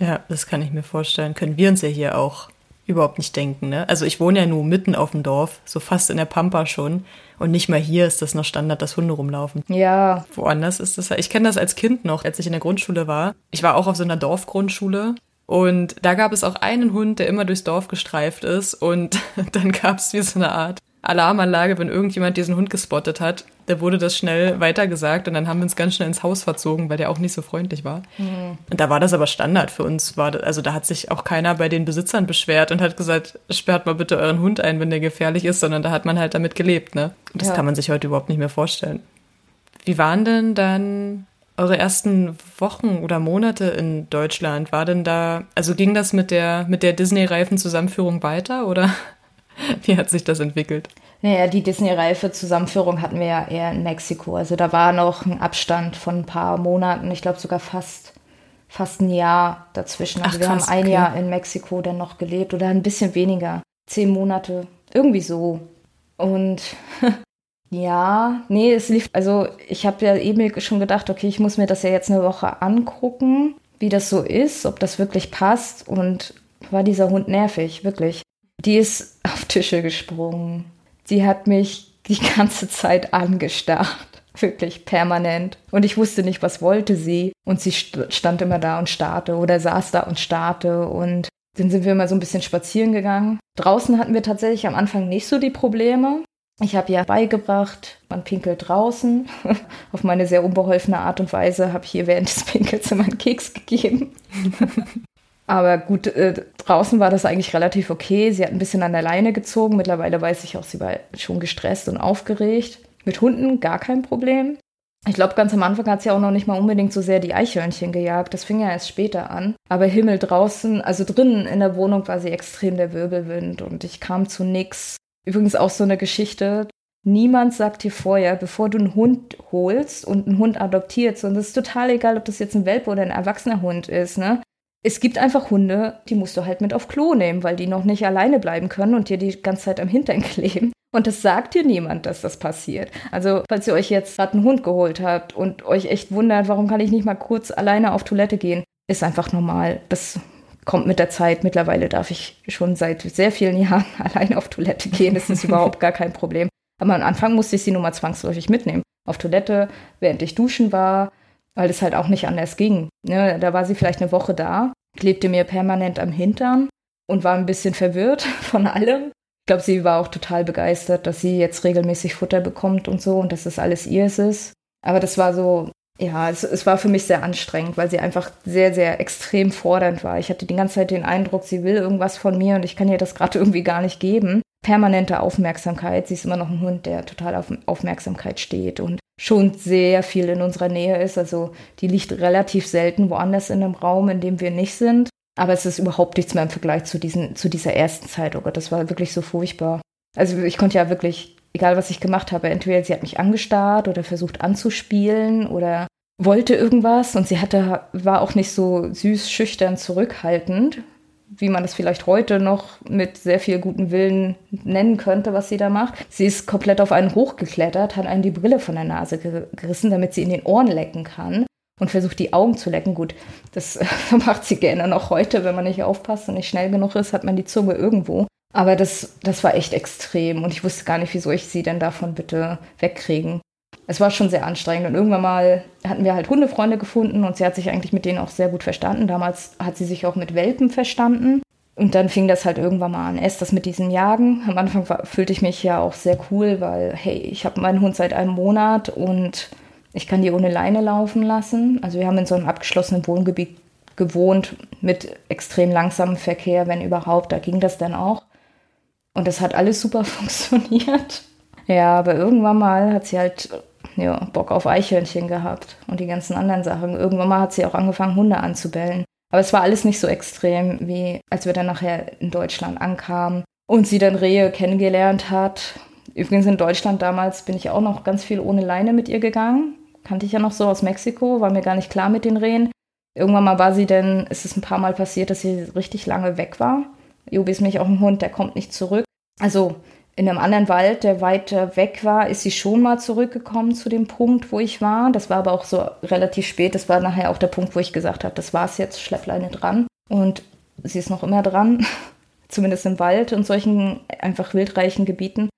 Ja, das kann ich mir vorstellen. Können wir uns ja hier auch überhaupt nicht denken. Ne? Also ich wohne ja nur mitten auf dem Dorf, so fast in der Pampa schon. Und nicht mal hier ist das noch Standard, dass Hunde rumlaufen. Ja. Woanders ist das. Ich kenne das als Kind noch, als ich in der Grundschule war. Ich war auch auf so einer Dorfgrundschule. Und da gab es auch einen Hund, der immer durchs Dorf gestreift ist. Und dann gab es wie so eine Art Alarmanlage, wenn irgendjemand diesen Hund gespottet hat. Da wurde das schnell weitergesagt und dann haben wir uns ganz schnell ins Haus verzogen, weil der auch nicht so freundlich war. Mhm. Und da war das aber Standard für uns. War das, also da hat sich auch keiner bei den Besitzern beschwert und hat gesagt, sperrt mal bitte euren Hund ein, wenn der gefährlich ist, sondern da hat man halt damit gelebt. Ne? Und das ja. kann man sich heute überhaupt nicht mehr vorstellen. Wie waren denn dann eure ersten Wochen oder Monate in Deutschland? War denn da, also ging das mit der, mit der Disney-Reifen-Zusammenführung weiter oder Wie hat sich das entwickelt? Naja, die Disney-Reife-Zusammenführung hatten wir ja eher in Mexiko. Also da war noch ein Abstand von ein paar Monaten, ich glaube sogar fast, fast ein Jahr dazwischen. Also Ach, wir haben ein okay. Jahr in Mexiko dann noch gelebt oder ein bisschen weniger. Zehn Monate, irgendwie so. Und ja, nee, es lief, also ich habe ja eben schon gedacht, okay, ich muss mir das ja jetzt eine Woche angucken, wie das so ist, ob das wirklich passt. Und war dieser Hund nervig, wirklich. Die ist auf Tische gesprungen. Sie hat mich die ganze Zeit angestarrt. Wirklich permanent. Und ich wusste nicht, was wollte sie. Und sie stand immer da und starrte oder saß da und starrte. Und dann sind wir mal so ein bisschen spazieren gegangen. Draußen hatten wir tatsächlich am Anfang nicht so die Probleme. Ich habe ja beigebracht, man pinkelt draußen. Auf meine sehr unbeholfene Art und Weise habe ich ihr während des Pinkels immer einen Keks gegeben. Aber gut, äh, draußen war das eigentlich relativ okay. Sie hat ein bisschen an der Leine gezogen. Mittlerweile weiß ich auch, sie war schon gestresst und aufgeregt. Mit Hunden gar kein Problem. Ich glaube, ganz am Anfang hat sie auch noch nicht mal unbedingt so sehr die Eichhörnchen gejagt. Das fing ja erst später an. Aber Himmel draußen, also drinnen in der Wohnung war sie extrem der Wirbelwind und ich kam zu nix. Übrigens auch so eine Geschichte. Niemand sagt dir vorher, bevor du einen Hund holst und einen Hund adoptierst, und es ist total egal, ob das jetzt ein Welpe oder ein erwachsener Hund ist, ne? Es gibt einfach Hunde, die musst du halt mit auf Klo nehmen, weil die noch nicht alleine bleiben können und dir die ganze Zeit am Hintern kleben. Und das sagt dir niemand, dass das passiert. Also, falls ihr euch jetzt gerade einen Hund geholt habt und euch echt wundert, warum kann ich nicht mal kurz alleine auf Toilette gehen, ist einfach normal. Das kommt mit der Zeit. Mittlerweile darf ich schon seit sehr vielen Jahren alleine auf Toilette gehen. Das ist überhaupt gar kein Problem. Aber am Anfang musste ich sie nur mal zwangsläufig mitnehmen. Auf Toilette, während ich duschen war, weil es halt auch nicht anders ging. Ne, da war sie vielleicht eine Woche da, klebte mir permanent am Hintern und war ein bisschen verwirrt von allem. Ich glaube, sie war auch total begeistert, dass sie jetzt regelmäßig Futter bekommt und so und dass das alles ihrs ist. Aber das war so, ja, es, es, war für mich sehr anstrengend, weil sie einfach sehr, sehr extrem fordernd war. Ich hatte die ganze Zeit den Eindruck, sie will irgendwas von mir und ich kann ihr das gerade irgendwie gar nicht geben. Permanente Aufmerksamkeit. Sie ist immer noch ein Hund, der total auf Aufmerksamkeit steht und schon sehr viel in unserer Nähe ist. Also die liegt relativ selten woanders in einem Raum, in dem wir nicht sind. Aber es ist überhaupt nichts mehr im Vergleich zu, diesen, zu dieser ersten Zeit. Oh Gott, das war wirklich so furchtbar. Also ich konnte ja wirklich, egal was ich gemacht habe, entweder sie hat mich angestarrt oder versucht anzuspielen oder wollte irgendwas und sie hatte, war auch nicht so süß, schüchtern, zurückhaltend, wie man das vielleicht heute noch mit sehr viel guten Willen nennen könnte, was sie da macht. Sie ist komplett auf einen hochgeklettert, hat einen die Brille von der Nase gerissen, damit sie in den Ohren lecken kann und versucht die Augen zu lecken. Gut, das macht sie gerne noch heute, wenn man nicht aufpasst und nicht schnell genug ist, hat man die Zunge irgendwo. Aber das, das war echt extrem und ich wusste gar nicht, wieso ich sie denn davon bitte wegkriegen. Es war schon sehr anstrengend und irgendwann mal hatten wir halt Hundefreunde gefunden und sie hat sich eigentlich mit denen auch sehr gut verstanden. Damals hat sie sich auch mit Welpen verstanden. Und dann fing das halt irgendwann mal an. Erst das mit diesem Jagen. Am Anfang war, fühlte ich mich ja auch sehr cool, weil, hey, ich habe meinen Hund seit einem Monat und ich kann die ohne Leine laufen lassen. Also wir haben in so einem abgeschlossenen Wohngebiet gewohnt mit extrem langsamem Verkehr, wenn überhaupt. Da ging das dann auch. Und das hat alles super funktioniert. Ja, aber irgendwann mal hat sie halt ja, Bock auf Eichhörnchen gehabt und die ganzen anderen Sachen. Irgendwann mal hat sie auch angefangen, Hunde anzubellen. Aber es war alles nicht so extrem, wie als wir dann nachher in Deutschland ankamen und sie dann Rehe kennengelernt hat. Übrigens in Deutschland damals bin ich auch noch ganz viel ohne Leine mit ihr gegangen kannte ich ja noch so aus Mexiko, war mir gar nicht klar mit den Rehen. Irgendwann mal war sie denn, ist es ein paar Mal passiert, dass sie richtig lange weg war. Jobi ist nämlich auch ein Hund, der kommt nicht zurück. Also in einem anderen Wald, der weiter weg war, ist sie schon mal zurückgekommen zu dem Punkt, wo ich war. Das war aber auch so relativ spät. Das war nachher auch der Punkt, wo ich gesagt habe, das war's jetzt, Schleppleine dran. Und sie ist noch immer dran, zumindest im Wald und solchen einfach wildreichen Gebieten.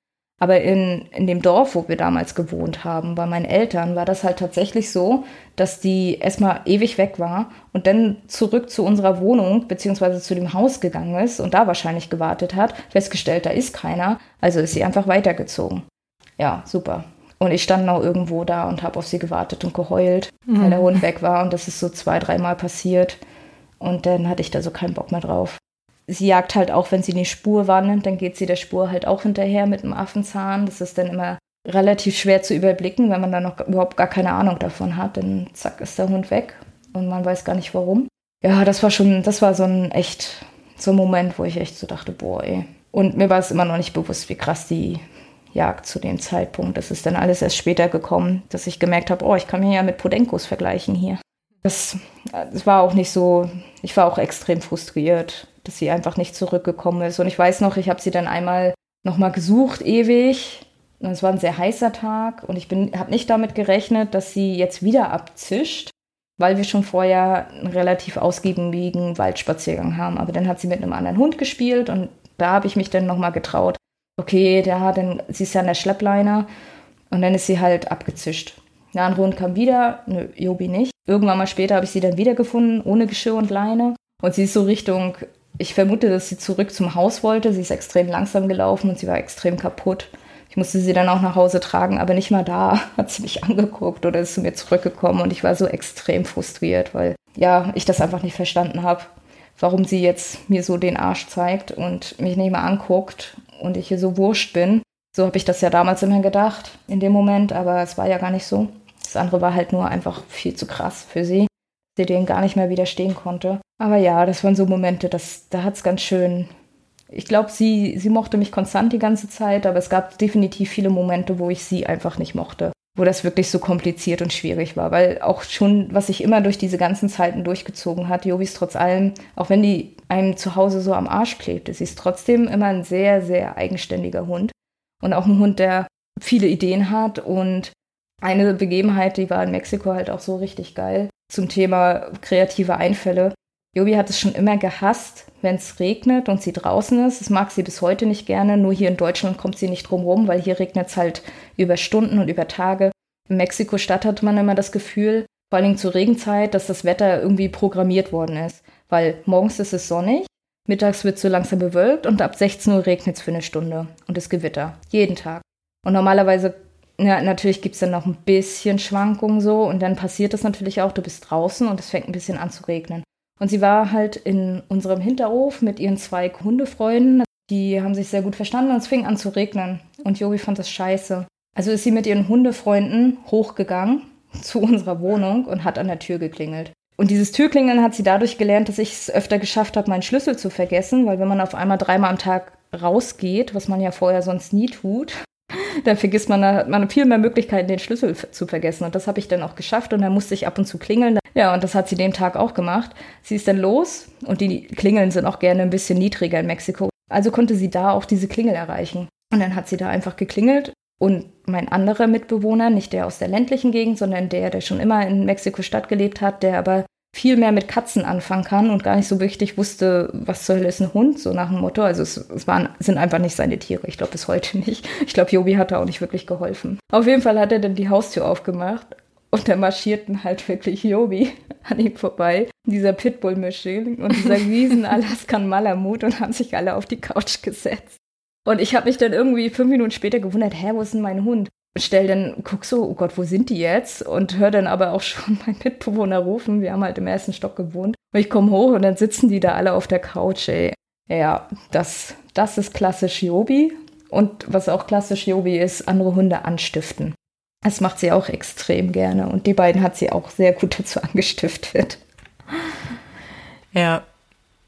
Aber in, in dem Dorf, wo wir damals gewohnt haben, bei meinen Eltern, war das halt tatsächlich so, dass die erstmal ewig weg war und dann zurück zu unserer Wohnung beziehungsweise zu dem Haus gegangen ist und da wahrscheinlich gewartet hat, festgestellt, da ist keiner, also ist sie einfach weitergezogen. Ja, super. Und ich stand noch irgendwo da und habe auf sie gewartet und geheult, mhm. weil der Hund weg war und das ist so zwei, dreimal passiert. Und dann hatte ich da so keinen Bock mehr drauf sie jagt halt auch, wenn sie eine Spur wandert, dann geht sie der Spur halt auch hinterher mit dem Affenzahn. Das ist dann immer relativ schwer zu überblicken, wenn man da noch überhaupt gar keine Ahnung davon hat. Dann zack ist der Hund weg und man weiß gar nicht warum. Ja, das war schon, das war so ein echt, so ein Moment, wo ich echt so dachte, boah, ey. Und mir war es immer noch nicht bewusst, wie krass die Jagd zu dem Zeitpunkt. Das ist dann alles erst später gekommen, dass ich gemerkt habe, oh, ich kann mich ja mit Podenkos vergleichen hier. Das, das war auch nicht so, ich war auch extrem frustriert dass sie einfach nicht zurückgekommen ist. Und ich weiß noch, ich habe sie dann einmal nochmal gesucht, ewig. Und es war ein sehr heißer Tag und ich habe nicht damit gerechnet, dass sie jetzt wieder abzischt, weil wir schon vorher einen relativ ausgiebigen Waldspaziergang haben. Aber dann hat sie mit einem anderen Hund gespielt und da habe ich mich dann nochmal getraut. Okay, der dann, sie ist ja an der Schleppleine und dann ist sie halt abgezischt. Der andere Hund kam wieder, nö, Jobi nicht. Irgendwann mal später habe ich sie dann wiedergefunden, ohne Geschirr und Leine. Und sie ist so Richtung ich vermute, dass sie zurück zum Haus wollte. Sie ist extrem langsam gelaufen und sie war extrem kaputt. Ich musste sie dann auch nach Hause tragen, aber nicht mal da hat sie mich angeguckt oder ist zu mir zurückgekommen und ich war so extrem frustriert, weil ja, ich das einfach nicht verstanden habe, warum sie jetzt mir so den Arsch zeigt und mich nicht mal anguckt und ich hier so wurscht bin. So habe ich das ja damals immer gedacht in dem Moment, aber es war ja gar nicht so. Das andere war halt nur einfach viel zu krass für sie sie dem gar nicht mehr widerstehen konnte. Aber ja, das waren so Momente, das, da hat es ganz schön. Ich glaube, sie, sie mochte mich konstant die ganze Zeit, aber es gab definitiv viele Momente, wo ich sie einfach nicht mochte. Wo das wirklich so kompliziert und schwierig war. Weil auch schon, was sich immer durch diese ganzen Zeiten durchgezogen hat, Jobis trotz allem, auch wenn die einem zu Hause so am Arsch klebte, sie ist trotzdem immer ein sehr, sehr eigenständiger Hund. Und auch ein Hund, der viele Ideen hat und eine Begebenheit, die war in Mexiko halt auch so richtig geil zum Thema kreative Einfälle. Jobi hat es schon immer gehasst, wenn es regnet und sie draußen ist. Das mag sie bis heute nicht gerne. Nur hier in Deutschland kommt sie nicht drum rum, weil hier regnet es halt über Stunden und über Tage. In Mexiko-Stadt hat man immer das Gefühl, vor allem zur Regenzeit, dass das Wetter irgendwie programmiert worden ist. Weil morgens ist es sonnig, mittags wird es so langsam bewölkt und ab 16 Uhr regnet es für eine Stunde und es Gewitter. Jeden Tag. Und normalerweise ja, natürlich gibt es dann noch ein bisschen Schwankungen so und dann passiert das natürlich auch, du bist draußen und es fängt ein bisschen an zu regnen. Und sie war halt in unserem Hinterhof mit ihren zwei Hundefreunden. Die haben sich sehr gut verstanden und es fing an zu regnen. Und Jogi fand das scheiße. Also ist sie mit ihren Hundefreunden hochgegangen zu unserer Wohnung und hat an der Tür geklingelt. Und dieses Türklingeln hat sie dadurch gelernt, dass ich es öfter geschafft habe, meinen Schlüssel zu vergessen, weil wenn man auf einmal dreimal am Tag rausgeht, was man ja vorher sonst nie tut, dann vergisst man, hat man viel mehr Möglichkeiten, den Schlüssel zu vergessen. Und das habe ich dann auch geschafft und dann musste ich ab und zu klingeln, Ja, und das hat sie den Tag auch gemacht. Sie ist dann los und die Klingeln sind auch gerne ein bisschen niedriger in Mexiko. Also konnte sie da auch diese Klingel erreichen. Und dann hat sie da einfach geklingelt und mein anderer Mitbewohner, nicht der aus der ländlichen Gegend, sondern der, der schon immer in Mexiko-Stadt gelebt hat, der aber viel mehr mit Katzen anfangen kann und gar nicht so richtig wusste, was zur Hölle ist ein Hund, so nach dem Motto. Also es, es waren, sind einfach nicht seine Tiere. Ich glaube bis heute nicht. Ich glaube, Jobi hat da auch nicht wirklich geholfen. Auf jeden Fall hat er dann die Haustür aufgemacht und da marschierten halt wirklich Jobi an ihm vorbei, dieser Pitbull-Mischling und dieser riesen Alaskan Malamut und haben sich alle auf die Couch gesetzt. Und ich habe mich dann irgendwie fünf Minuten später gewundert, hä, wo ist denn mein Hund? Stell dann, guck so, oh Gott, wo sind die jetzt? Und höre dann aber auch schon meinen Mitbewohner rufen. Wir haben halt im ersten Stock gewohnt. Und ich komme hoch und dann sitzen die da alle auf der Couch, ey. Ja, das, das ist klassisch Jobi. Und was auch klassisch Jobi ist, andere Hunde anstiften. Das macht sie auch extrem gerne. Und die beiden hat sie auch sehr gut dazu angestiftet. Ja.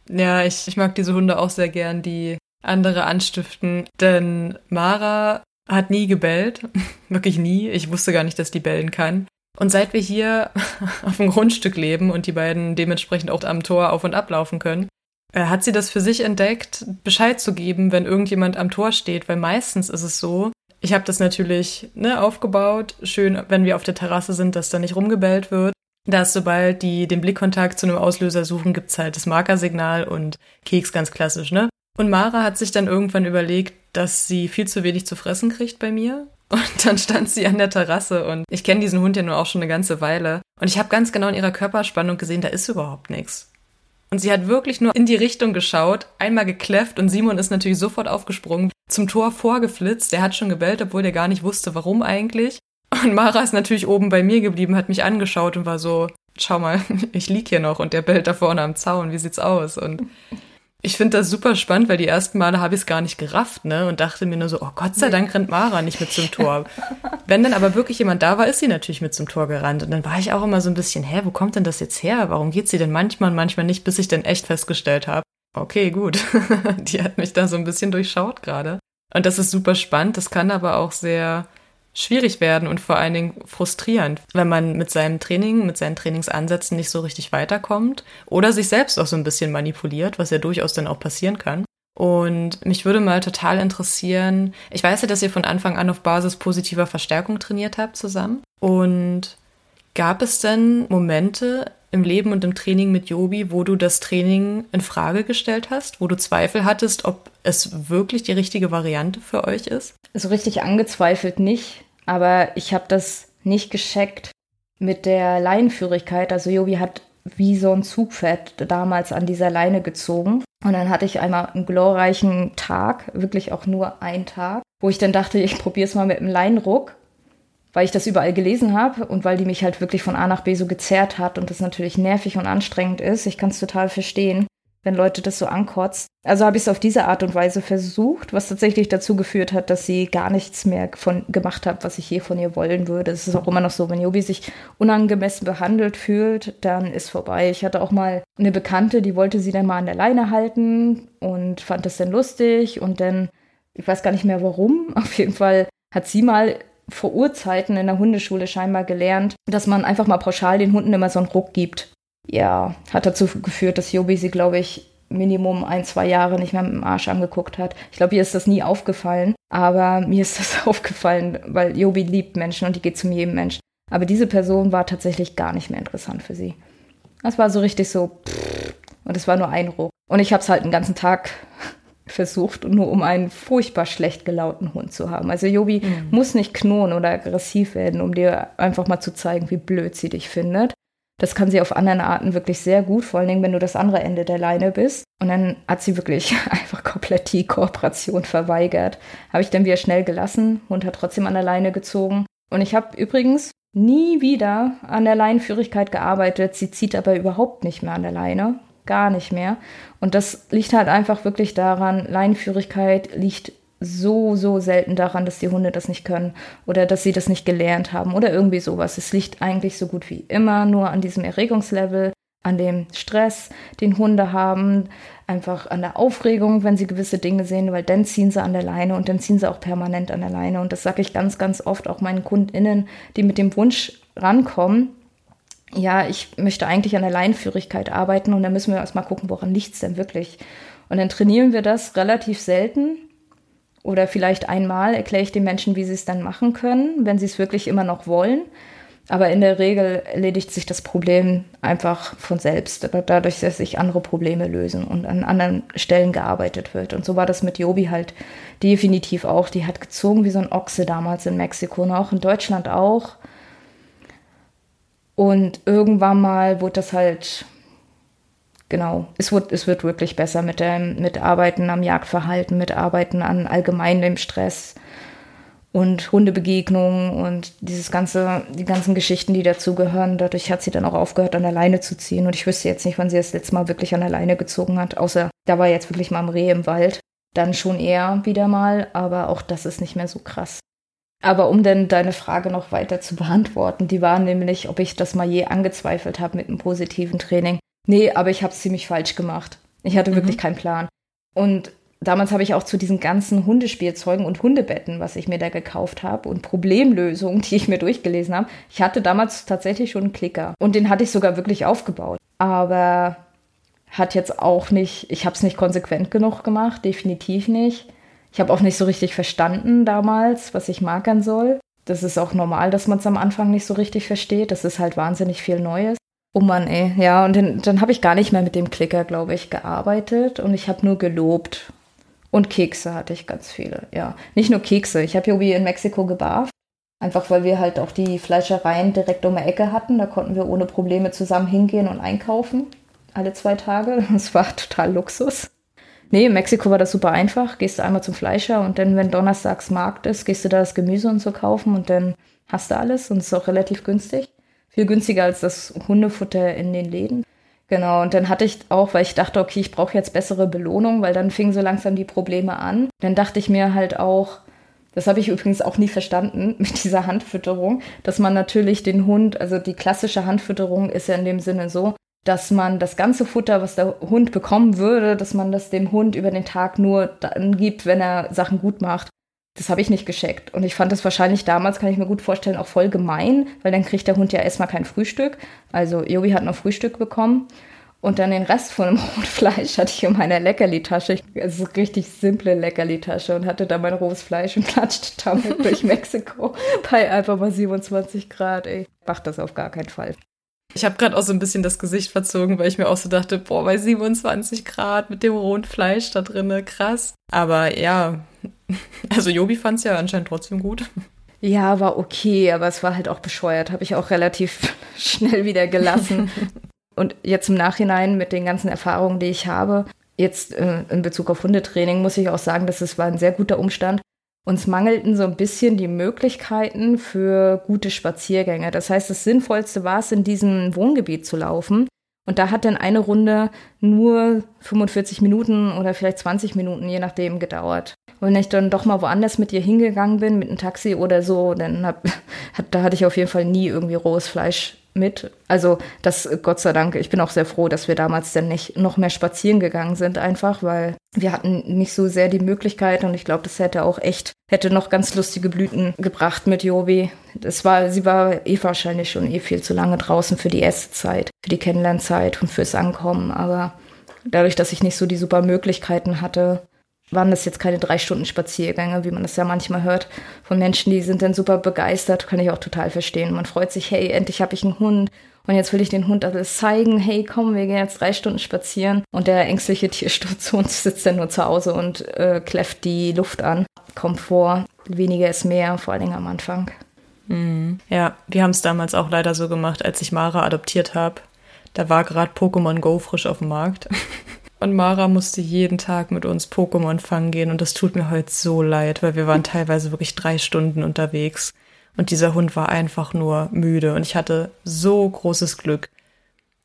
Ja, ich, ich mag diese Hunde auch sehr gern, die andere anstiften. Denn Mara hat nie gebellt. Wirklich nie. Ich wusste gar nicht, dass die bellen kann. Und seit wir hier auf dem Grundstück leben und die beiden dementsprechend auch am Tor auf und ablaufen können, äh, hat sie das für sich entdeckt, Bescheid zu geben, wenn irgendjemand am Tor steht, weil meistens ist es so, ich habe das natürlich ne, aufgebaut, schön, wenn wir auf der Terrasse sind, dass da nicht rumgebellt wird. Dass sobald die den Blickkontakt zu einem Auslöser suchen, gibt's halt das Markersignal und Keks ganz klassisch, ne? Und Mara hat sich dann irgendwann überlegt, dass sie viel zu wenig zu fressen kriegt bei mir. Und dann stand sie an der Terrasse und ich kenne diesen Hund ja nur auch schon eine ganze Weile. Und ich habe ganz genau in ihrer Körperspannung gesehen, da ist überhaupt nichts. Und sie hat wirklich nur in die Richtung geschaut, einmal gekläfft und Simon ist natürlich sofort aufgesprungen, zum Tor vorgeflitzt. Der hat schon gebellt, obwohl der gar nicht wusste, warum eigentlich. Und Mara ist natürlich oben bei mir geblieben, hat mich angeschaut und war so, schau mal, ich lieg hier noch und der bellt da vorne am Zaun, wie sieht's aus? Und ich finde das super spannend, weil die ersten Male habe ich es gar nicht gerafft, ne? Und dachte mir nur so, oh Gott sei Dank rennt Mara nicht mit zum Tor. Wenn dann aber wirklich jemand da war, ist sie natürlich mit zum Tor gerannt. Und dann war ich auch immer so ein bisschen, hä, wo kommt denn das jetzt her? Warum geht sie denn manchmal und manchmal nicht, bis ich dann echt festgestellt habe, okay, gut. die hat mich da so ein bisschen durchschaut gerade. Und das ist super spannend. Das kann aber auch sehr schwierig werden und vor allen Dingen frustrierend, wenn man mit seinem Training, mit seinen Trainingsansätzen nicht so richtig weiterkommt oder sich selbst auch so ein bisschen manipuliert, was ja durchaus dann auch passieren kann. Und mich würde mal total interessieren, ich weiß ja, dass ihr von Anfang an auf Basis positiver Verstärkung trainiert habt zusammen. Und gab es denn Momente im Leben und im Training mit Jobi, wo du das Training in Frage gestellt hast, wo du Zweifel hattest, ob es wirklich die richtige Variante für euch ist? So richtig angezweifelt nicht, aber ich habe das nicht gescheckt mit der Leinenführigkeit. Also Jobi hat wie so ein Zugpferd damals an dieser Leine gezogen. Und dann hatte ich einmal einen glorreichen Tag, wirklich auch nur einen Tag, wo ich dann dachte, ich probiere es mal mit einem Leinenruck weil ich das überall gelesen habe und weil die mich halt wirklich von A nach B so gezerrt hat und das natürlich nervig und anstrengend ist. Ich kann es total verstehen, wenn Leute das so ankotzt. Also habe ich es auf diese Art und Weise versucht, was tatsächlich dazu geführt hat, dass sie gar nichts mehr von gemacht hat, was ich je von ihr wollen würde. Es ist auch immer noch so, wenn Jobi sich unangemessen behandelt fühlt, dann ist vorbei. Ich hatte auch mal eine Bekannte, die wollte sie dann mal an der Leine halten und fand das dann lustig und dann, ich weiß gar nicht mehr warum, auf jeden Fall hat sie mal vor Urzeiten in der Hundeschule scheinbar gelernt, dass man einfach mal pauschal den Hunden immer so einen Ruck gibt. Ja, hat dazu geführt, dass Jobi sie, glaube ich, Minimum ein, zwei Jahre nicht mehr mit dem Arsch angeguckt hat. Ich glaube, ihr ist das nie aufgefallen, aber mir ist das aufgefallen, weil Jobi liebt Menschen und die geht zu jedem Menschen. Aber diese Person war tatsächlich gar nicht mehr interessant für sie. Das war so richtig so, und es war nur ein Ruck. Und ich habe es halt den ganzen Tag versucht, nur um einen furchtbar schlecht gelauten Hund zu haben. Also Jobi mhm. muss nicht knurren oder aggressiv werden, um dir einfach mal zu zeigen, wie blöd sie dich findet. Das kann sie auf anderen Arten wirklich sehr gut, vor allen Dingen, wenn du das andere Ende der Leine bist. Und dann hat sie wirklich einfach komplett die Kooperation verweigert. Habe ich dann wieder schnell gelassen. Hund hat trotzdem an der Leine gezogen. Und ich habe übrigens nie wieder an der Leinenführigkeit gearbeitet. Sie zieht aber überhaupt nicht mehr an der Leine gar nicht mehr. Und das liegt halt einfach wirklich daran, Leinenführigkeit liegt so, so selten daran, dass die Hunde das nicht können oder dass sie das nicht gelernt haben oder irgendwie sowas. Es liegt eigentlich so gut wie immer nur an diesem Erregungslevel, an dem Stress, den Hunde haben, einfach an der Aufregung, wenn sie gewisse Dinge sehen, weil dann ziehen sie an der Leine und dann ziehen sie auch permanent an der Leine. Und das sage ich ganz, ganz oft auch meinen KundInnen, die mit dem Wunsch rankommen, ja, ich möchte eigentlich an der Leinführigkeit arbeiten und dann müssen wir erstmal gucken, woran liegt es denn wirklich. Und dann trainieren wir das relativ selten oder vielleicht einmal erkläre ich den Menschen, wie sie es dann machen können, wenn sie es wirklich immer noch wollen. Aber in der Regel erledigt sich das Problem einfach von selbst, dadurch, dass sich andere Probleme lösen und an anderen Stellen gearbeitet wird. Und so war das mit Jobi halt definitiv auch. Die hat gezogen wie so ein Ochse damals in Mexiko und auch in Deutschland auch. Und irgendwann mal wurde das halt, genau, es wird, es wird wirklich besser mit dem mit Arbeiten am Jagdverhalten, mit Arbeiten an allgemein dem Stress und Hundebegegnungen und dieses ganze, die ganzen Geschichten, die dazugehören. Dadurch hat sie dann auch aufgehört, an der Leine zu ziehen. Und ich wüsste jetzt nicht, wann sie das letzte Mal wirklich an der Leine gezogen hat, außer da war jetzt wirklich mal am Reh im Wald. Dann schon eher wieder mal, aber auch das ist nicht mehr so krass. Aber um denn deine Frage noch weiter zu beantworten, die war nämlich, ob ich das mal je angezweifelt habe mit einem positiven Training. Nee, aber ich habe es ziemlich falsch gemacht. Ich hatte mhm. wirklich keinen Plan. Und damals habe ich auch zu diesen ganzen Hundespielzeugen und Hundebetten, was ich mir da gekauft habe und Problemlösungen, die ich mir durchgelesen habe. Ich hatte damals tatsächlich schon einen Klicker und den hatte ich sogar wirklich aufgebaut. Aber hat jetzt auch nicht, ich habe es nicht konsequent genug gemacht, definitiv nicht. Ich habe auch nicht so richtig verstanden damals, was ich markern soll. Das ist auch normal, dass man es am Anfang nicht so richtig versteht. Das ist halt wahnsinnig viel Neues. Oh Mann, ey. Ja, und dann, dann habe ich gar nicht mehr mit dem Klicker, glaube ich, gearbeitet und ich habe nur gelobt. Und Kekse hatte ich ganz viele, ja. Nicht nur Kekse. Ich habe Jobi in Mexiko gebarft. Einfach weil wir halt auch die Fleischereien direkt um die Ecke hatten. Da konnten wir ohne Probleme zusammen hingehen und einkaufen. Alle zwei Tage. Das war total Luxus. Nee, in Mexiko war das super einfach. Gehst du einmal zum Fleischer und dann, wenn donnerstags Markt ist, gehst du da das Gemüse und so kaufen und dann hast du alles und es ist auch relativ günstig. Viel günstiger als das Hundefutter in den Läden. Genau, und dann hatte ich auch, weil ich dachte, okay, ich brauche jetzt bessere Belohnung, weil dann fingen so langsam die Probleme an. Dann dachte ich mir halt auch, das habe ich übrigens auch nie verstanden mit dieser Handfütterung, dass man natürlich den Hund, also die klassische Handfütterung ist ja in dem Sinne so, dass man das ganze Futter, was der Hund bekommen würde, dass man das dem Hund über den Tag nur dann gibt, wenn er Sachen gut macht. Das habe ich nicht gescheckt. Und ich fand das wahrscheinlich damals, kann ich mir gut vorstellen, auch voll gemein, weil dann kriegt der Hund ja erstmal kein Frühstück. Also Jobi hat noch Frühstück bekommen. Und dann den Rest von dem Rotfleisch hatte ich in meiner Leckerli-Tasche. Also richtig simple Leckerli-Tasche und hatte da mein rohes Fleisch und klatschte damit durch Mexiko bei einfach mal 27 Grad. Ey, mach das auf gar keinen Fall. Ich habe gerade auch so ein bisschen das Gesicht verzogen, weil ich mir auch so dachte, boah, bei 27 Grad mit dem rohen Fleisch da drinne, krass. Aber ja, also Jobi fand es ja anscheinend trotzdem gut. Ja, war okay, aber es war halt auch bescheuert. Habe ich auch relativ schnell wieder gelassen. Und jetzt im Nachhinein mit den ganzen Erfahrungen, die ich habe, jetzt äh, in Bezug auf Hundetraining, muss ich auch sagen, dass es war ein sehr guter Umstand. Uns mangelten so ein bisschen die Möglichkeiten für gute Spaziergänge. Das heißt, das Sinnvollste war es, in diesem Wohngebiet zu laufen. Und da hat dann eine Runde nur 45 Minuten oder vielleicht 20 Minuten, je nachdem, gedauert. Und wenn ich dann doch mal woanders mit ihr hingegangen bin, mit einem Taxi oder so, dann hab, hat, da hatte ich auf jeden Fall nie irgendwie rohes Fleisch mit. Also das, Gott sei Dank, ich bin auch sehr froh, dass wir damals dann nicht noch mehr spazieren gegangen sind, einfach, weil wir hatten nicht so sehr die Möglichkeit und ich glaube, das hätte auch echt, hätte noch ganz lustige Blüten gebracht mit Jobi. Das war, sie war eh wahrscheinlich schon eh viel zu lange draußen für die erste Zeit, für die Kennenlernzeit und fürs Ankommen, aber dadurch, dass ich nicht so die super Möglichkeiten hatte, waren das jetzt keine drei Stunden Spaziergänge, wie man das ja manchmal hört von Menschen, die sind dann super begeistert, kann ich auch total verstehen. Man freut sich, hey, endlich habe ich einen Hund und jetzt will ich den Hund alles zeigen, hey, komm, wir gehen jetzt drei Stunden spazieren und der ängstliche Tierschutzhund sitzt dann nur zu Hause und äh, kläfft die Luft an. Komfort, weniger ist mehr, vor allen Dingen am Anfang. Mhm. Ja, wir haben es damals auch leider so gemacht, als ich Mara adoptiert habe. Da war gerade Pokémon Go frisch auf dem Markt. Und Mara musste jeden Tag mit uns Pokémon fangen gehen. Und das tut mir heute so leid, weil wir waren teilweise wirklich drei Stunden unterwegs. Und dieser Hund war einfach nur müde. Und ich hatte so großes Glück,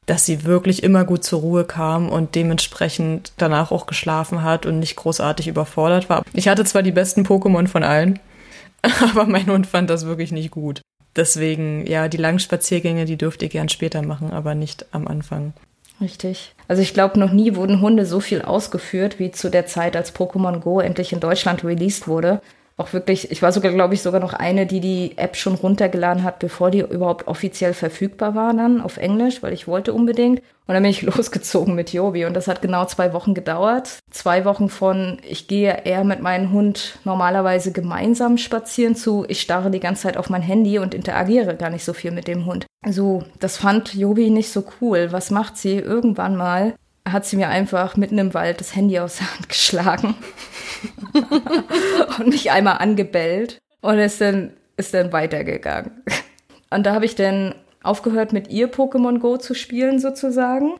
dass sie wirklich immer gut zur Ruhe kam und dementsprechend danach auch geschlafen hat und nicht großartig überfordert war. Ich hatte zwar die besten Pokémon von allen, aber mein Hund fand das wirklich nicht gut. Deswegen, ja, die langen Spaziergänge, die dürft ihr gern später machen, aber nicht am Anfang. Richtig. Also ich glaube, noch nie wurden Hunde so viel ausgeführt wie zu der Zeit, als Pokémon Go endlich in Deutschland released wurde. Auch wirklich, ich war sogar, glaube ich, sogar noch eine, die die App schon runtergeladen hat, bevor die überhaupt offiziell verfügbar war dann auf Englisch, weil ich wollte unbedingt. Und dann bin ich losgezogen mit Jobi und das hat genau zwei Wochen gedauert. Zwei Wochen von, ich gehe eher mit meinem Hund normalerweise gemeinsam spazieren zu, ich starre die ganze Zeit auf mein Handy und interagiere gar nicht so viel mit dem Hund. Also, das fand Jobi nicht so cool. Was macht sie? Irgendwann mal hat sie mir einfach mitten im Wald das Handy aus der Hand geschlagen und mich einmal angebellt und ist dann, ist dann weitergegangen. Und da habe ich dann aufgehört, mit ihr Pokémon Go zu spielen sozusagen.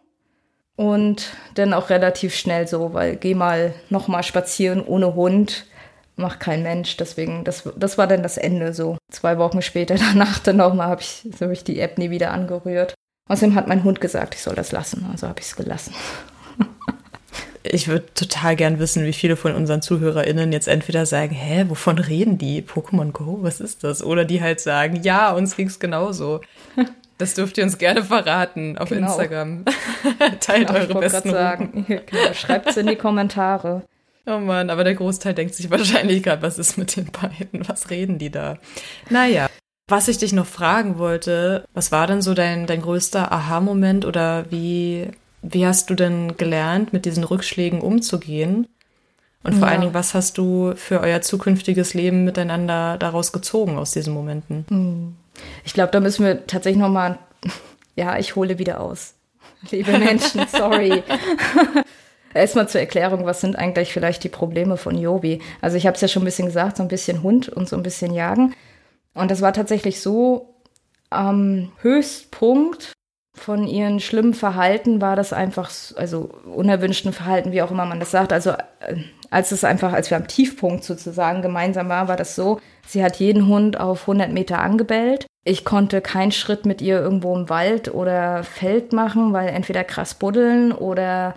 Und dann auch relativ schnell so, weil geh mal nochmal spazieren ohne Hund, macht kein Mensch. Deswegen, das, das war dann das Ende so. Zwei Wochen später danach dann nochmal habe ich, hab ich die App nie wieder angerührt. Außerdem hat mein Hund gesagt, ich soll das lassen, also habe ich es gelassen. Ich würde total gern wissen, wie viele von unseren ZuhörerInnen jetzt entweder sagen, hä, wovon reden die? Pokémon Go, was ist das? Oder die halt sagen, ja, uns ging es genauso. Das dürft ihr uns gerne verraten auf genau. Instagram. Teilt genau, eure besten sagen. Genau, Schreibt es in die Kommentare. Oh Mann, aber der Großteil denkt sich wahrscheinlich gerade, was ist mit den beiden? Was reden die da? Naja, was ich dich noch fragen wollte, was war denn so dein, dein größter Aha-Moment oder wie, wie hast du denn gelernt, mit diesen Rückschlägen umzugehen? Und vor ja. allen Dingen, was hast du für euer zukünftiges Leben miteinander daraus gezogen aus diesen Momenten? Hm. Ich glaube, da müssen wir tatsächlich nochmal, ja, ich hole wieder aus. Liebe Menschen, sorry. Erstmal zur Erklärung, was sind eigentlich vielleicht die Probleme von Jobi? Also ich habe es ja schon ein bisschen gesagt, so ein bisschen Hund und so ein bisschen Jagen. Und das war tatsächlich so, am Höchstpunkt von ihren schlimmen Verhalten war das einfach, also unerwünschten Verhalten, wie auch immer man das sagt. Also äh, als es einfach, als wir am Tiefpunkt sozusagen gemeinsam waren, war das so, sie hat jeden Hund auf 100 Meter angebellt. Ich konnte keinen Schritt mit ihr irgendwo im Wald oder Feld machen, weil entweder krass buddeln oder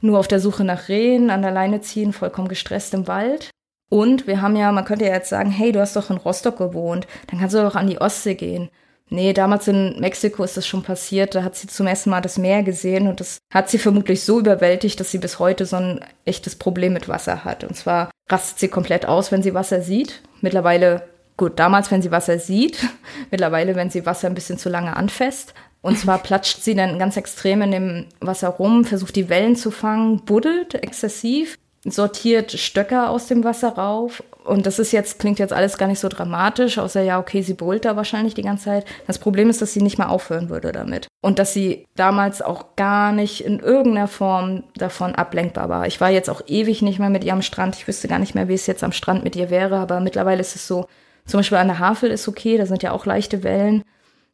nur auf der Suche nach Rehen, an der Leine ziehen, vollkommen gestresst im Wald. Und wir haben ja, man könnte ja jetzt sagen, hey, du hast doch in Rostock gewohnt, dann kannst du doch an die Ostsee gehen. Nee, damals in Mexiko ist das schon passiert. Da hat sie zum ersten Mal das Meer gesehen und das hat sie vermutlich so überwältigt, dass sie bis heute so ein echtes Problem mit Wasser hat. Und zwar rastet sie komplett aus, wenn sie Wasser sieht. Mittlerweile, gut, damals, wenn sie Wasser sieht, mittlerweile, wenn sie Wasser ein bisschen zu lange anfasst. Und zwar platscht sie dann ganz extrem in dem Wasser rum, versucht die Wellen zu fangen, buddelt exzessiv sortiert Stöcker aus dem Wasser rauf. Und das ist jetzt, klingt jetzt alles gar nicht so dramatisch, außer ja, okay, sie brüllt da wahrscheinlich die ganze Zeit. Das Problem ist, dass sie nicht mehr aufhören würde damit. Und dass sie damals auch gar nicht in irgendeiner Form davon ablenkbar war. Ich war jetzt auch ewig nicht mehr mit ihr am Strand. Ich wüsste gar nicht mehr, wie es jetzt am Strand mit ihr wäre, aber mittlerweile ist es so, zum Beispiel an der Havel ist okay, da sind ja auch leichte Wellen.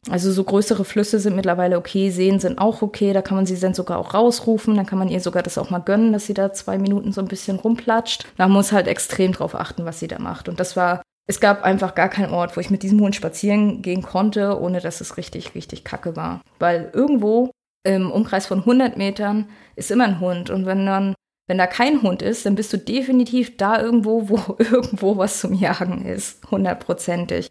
Also so größere Flüsse sind mittlerweile okay, Seen sind auch okay, da kann man sie dann sogar auch rausrufen, dann kann man ihr sogar das auch mal gönnen, dass sie da zwei Minuten so ein bisschen rumplatscht. Man muss halt extrem drauf achten, was sie da macht. Und das war, es gab einfach gar keinen Ort, wo ich mit diesem Hund spazieren gehen konnte, ohne dass es richtig, richtig kacke war. Weil irgendwo im Umkreis von 100 Metern ist immer ein Hund und wenn dann wenn da kein Hund ist, dann bist du definitiv da irgendwo, wo irgendwo was zum Jagen ist. Hundertprozentig.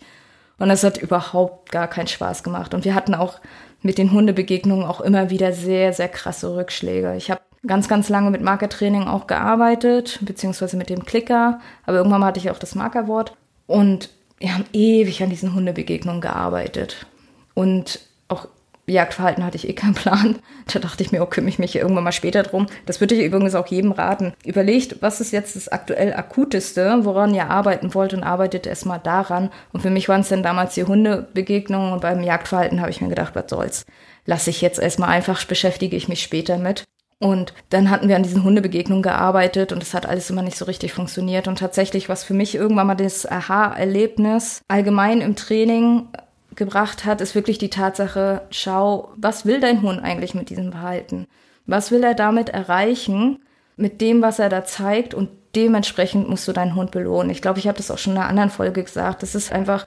Und das hat überhaupt gar keinen Spaß gemacht. Und wir hatten auch mit den Hundebegegnungen auch immer wieder sehr, sehr krasse Rückschläge. Ich habe ganz, ganz lange mit Markertraining auch gearbeitet, beziehungsweise mit dem Klicker. Aber irgendwann hatte ich auch das Markerwort. Und wir haben ewig an diesen Hundebegegnungen gearbeitet. Und Jagdverhalten hatte ich eh keinen Plan. Da dachte ich mir, oh, kümmere ich mich irgendwann mal später drum. Das würde ich übrigens auch jedem raten. Überlegt, was ist jetzt das aktuell akuteste, woran ihr arbeiten wollt und arbeitet erstmal daran. Und für mich waren es dann damals die Hundebegegnungen und beim Jagdverhalten habe ich mir gedacht, was soll's. Lasse ich jetzt erstmal einfach, beschäftige ich mich später mit. Und dann hatten wir an diesen Hundebegegnungen gearbeitet und es hat alles immer nicht so richtig funktioniert. Und tatsächlich, was für mich irgendwann mal das Aha-Erlebnis allgemein im Training gebracht hat, ist wirklich die Tatsache, schau, was will dein Hund eigentlich mit diesem Verhalten? Was will er damit erreichen, mit dem, was er da zeigt und dementsprechend musst du deinen Hund belohnen. Ich glaube, ich habe das auch schon in einer anderen Folge gesagt. Das ist einfach,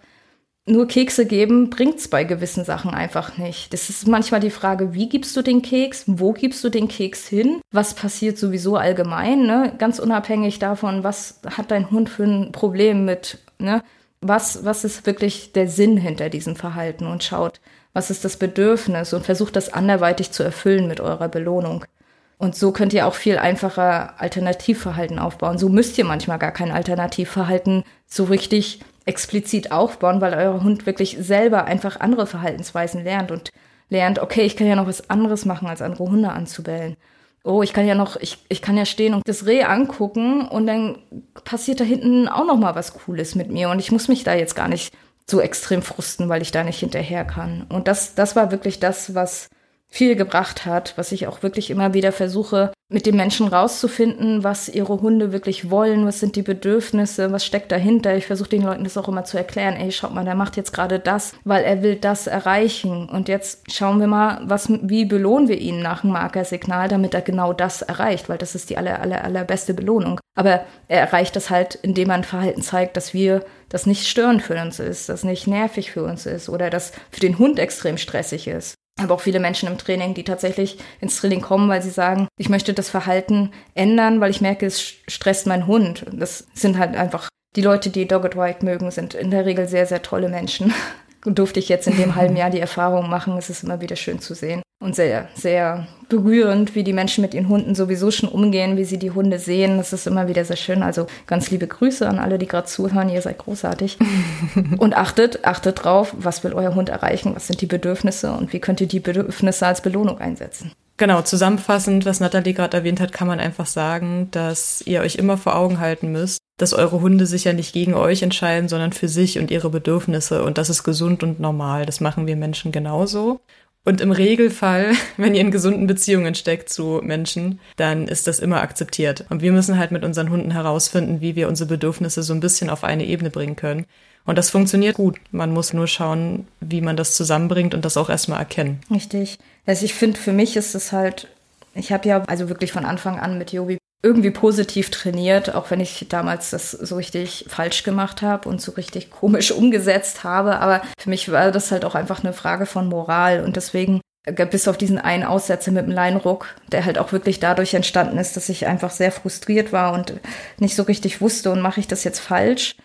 nur Kekse geben bringt's bei gewissen Sachen einfach nicht. Das ist manchmal die Frage, wie gibst du den Keks? Wo gibst du den Keks hin? Was passiert sowieso allgemein? Ne? Ganz unabhängig davon, was hat dein Hund für ein Problem mit, ne? Was, was ist wirklich der Sinn hinter diesem Verhalten und schaut, was ist das Bedürfnis und versucht das anderweitig zu erfüllen mit eurer Belohnung. Und so könnt ihr auch viel einfacher Alternativverhalten aufbauen. So müsst ihr manchmal gar kein Alternativverhalten so richtig explizit aufbauen, weil euer Hund wirklich selber einfach andere Verhaltensweisen lernt und lernt, okay, ich kann ja noch was anderes machen, als andere Hunde anzubellen. Oh, ich kann ja noch, ich, ich kann ja stehen und das Reh angucken und dann passiert da hinten auch noch mal was Cooles mit mir und ich muss mich da jetzt gar nicht so extrem frusten, weil ich da nicht hinterher kann. Und das, das war wirklich das, was viel gebracht hat, was ich auch wirklich immer wieder versuche, mit den Menschen rauszufinden, was ihre Hunde wirklich wollen, was sind die Bedürfnisse, was steckt dahinter. Ich versuche den Leuten das auch immer zu erklären. Ey, schaut mal, der macht jetzt gerade das, weil er will das erreichen. Und jetzt schauen wir mal, was, wie belohnen wir ihn nach dem Markersignal, damit er genau das erreicht, weil das ist die aller, aller, allerbeste Belohnung. Aber er erreicht das halt, indem er ein Verhalten zeigt, dass wir das nicht störend für uns ist, das nicht nervig für uns ist oder das für den Hund extrem stressig ist habe auch viele Menschen im Training, die tatsächlich ins Training kommen, weil sie sagen, ich möchte das Verhalten ändern, weil ich merke, es stresst meinen Hund. Das sind halt einfach die Leute, die Dogged White mögen, sind in der Regel sehr, sehr tolle Menschen. Und durfte ich jetzt in dem halben Jahr die Erfahrung machen, es ist immer wieder schön zu sehen und sehr, sehr berührend, wie die Menschen mit ihren Hunden sowieso schon umgehen, wie sie die Hunde sehen. Das ist immer wieder sehr schön. Also ganz liebe Grüße an alle, die gerade zuhören. Ihr seid großartig. und achtet, achtet drauf, was will euer Hund erreichen? Was sind die Bedürfnisse und wie könnt ihr die Bedürfnisse als Belohnung einsetzen? Genau, zusammenfassend, was Nathalie gerade erwähnt hat, kann man einfach sagen, dass ihr euch immer vor Augen halten müsst, dass eure Hunde sich ja nicht gegen euch entscheiden, sondern für sich und ihre Bedürfnisse. Und das ist gesund und normal. Das machen wir Menschen genauso. Und im Regelfall, wenn ihr in gesunden Beziehungen steckt zu Menschen, dann ist das immer akzeptiert. Und wir müssen halt mit unseren Hunden herausfinden, wie wir unsere Bedürfnisse so ein bisschen auf eine Ebene bringen können. Und das funktioniert gut. Man muss nur schauen, wie man das zusammenbringt und das auch erstmal erkennen. Richtig. Also ich finde, für mich ist es halt, ich habe ja also wirklich von Anfang an mit Jobi irgendwie positiv trainiert, auch wenn ich damals das so richtig falsch gemacht habe und so richtig komisch umgesetzt habe. Aber für mich war das halt auch einfach eine Frage von Moral und deswegen bis auf diesen einen Aussetzer mit dem Leinruck, der halt auch wirklich dadurch entstanden ist, dass ich einfach sehr frustriert war und nicht so richtig wusste und mache ich das jetzt falsch.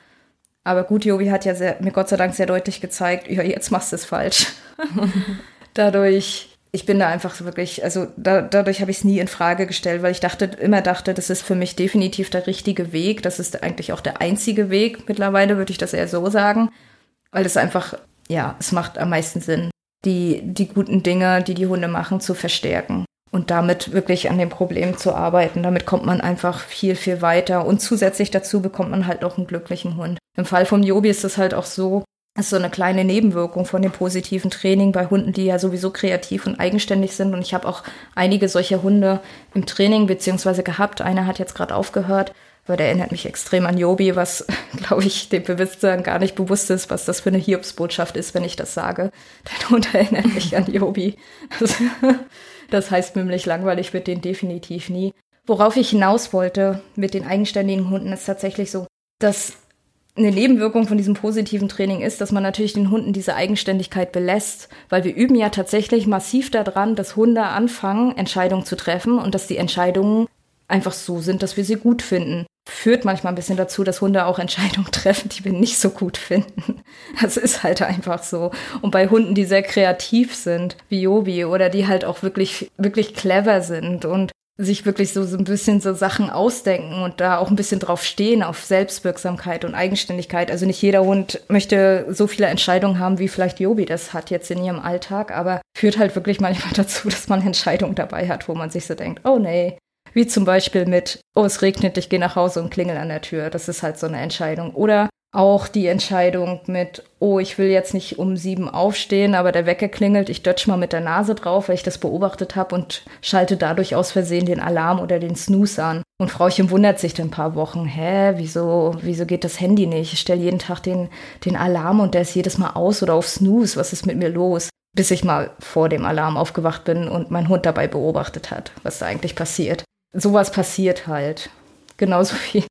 Aber gut, Jovi hat ja sehr, mir Gott sei Dank sehr deutlich gezeigt, ja, jetzt machst du es falsch. Dadurch ich bin da einfach wirklich, also da, dadurch habe ich es nie in Frage gestellt, weil ich dachte, immer dachte, das ist für mich definitiv der richtige Weg. Das ist eigentlich auch der einzige Weg. Mittlerweile würde ich das eher so sagen, weil es einfach, ja, es macht am meisten Sinn, die, die guten Dinge, die die Hunde machen, zu verstärken und damit wirklich an dem Problem zu arbeiten. Damit kommt man einfach viel, viel weiter und zusätzlich dazu bekommt man halt noch einen glücklichen Hund. Im Fall vom Jobi ist es halt auch so, ist so eine kleine Nebenwirkung von dem positiven Training bei Hunden, die ja sowieso kreativ und eigenständig sind. Und ich habe auch einige solcher Hunde im Training beziehungsweise gehabt. Einer hat jetzt gerade aufgehört, weil der erinnert mich extrem an Jobi, was, glaube ich, dem Bewusstsein gar nicht bewusst ist, was das für eine Hiobsbotschaft ist, wenn ich das sage. Dein Hund erinnert mich an Jobi. Das, das heißt nämlich langweilig wird den definitiv nie. Worauf ich hinaus wollte mit den eigenständigen Hunden ist tatsächlich so, dass eine Nebenwirkung von diesem positiven Training ist, dass man natürlich den Hunden diese Eigenständigkeit belässt, weil wir üben ja tatsächlich massiv daran, dass Hunde anfangen, Entscheidungen zu treffen und dass die Entscheidungen einfach so sind, dass wir sie gut finden. Führt manchmal ein bisschen dazu, dass Hunde auch Entscheidungen treffen, die wir nicht so gut finden. Das ist halt einfach so. Und bei Hunden, die sehr kreativ sind, wie Jobi, oder die halt auch wirklich, wirklich clever sind und sich wirklich so, so ein bisschen so Sachen ausdenken und da auch ein bisschen drauf stehen, auf Selbstwirksamkeit und Eigenständigkeit. Also nicht jeder Hund möchte so viele Entscheidungen haben, wie vielleicht Jobi das hat jetzt in ihrem Alltag, aber führt halt wirklich manchmal dazu, dass man Entscheidungen dabei hat, wo man sich so denkt, oh nee. Wie zum Beispiel mit, oh, es regnet, ich gehe nach Hause und klingel an der Tür. Das ist halt so eine Entscheidung. Oder auch die Entscheidung mit, oh, ich will jetzt nicht um sieben aufstehen, aber der Wecker klingelt, ich dötsch mal mit der Nase drauf, weil ich das beobachtet habe und schalte dadurch aus Versehen den Alarm oder den Snooze an. Und Frauchen wundert sich dann ein paar Wochen, hä, wieso, wieso geht das Handy nicht? Ich stelle jeden Tag den, den Alarm und der ist jedes Mal aus oder auf Snooze, was ist mit mir los? Bis ich mal vor dem Alarm aufgewacht bin und mein Hund dabei beobachtet hat, was da eigentlich passiert. Sowas passiert halt. Genauso wie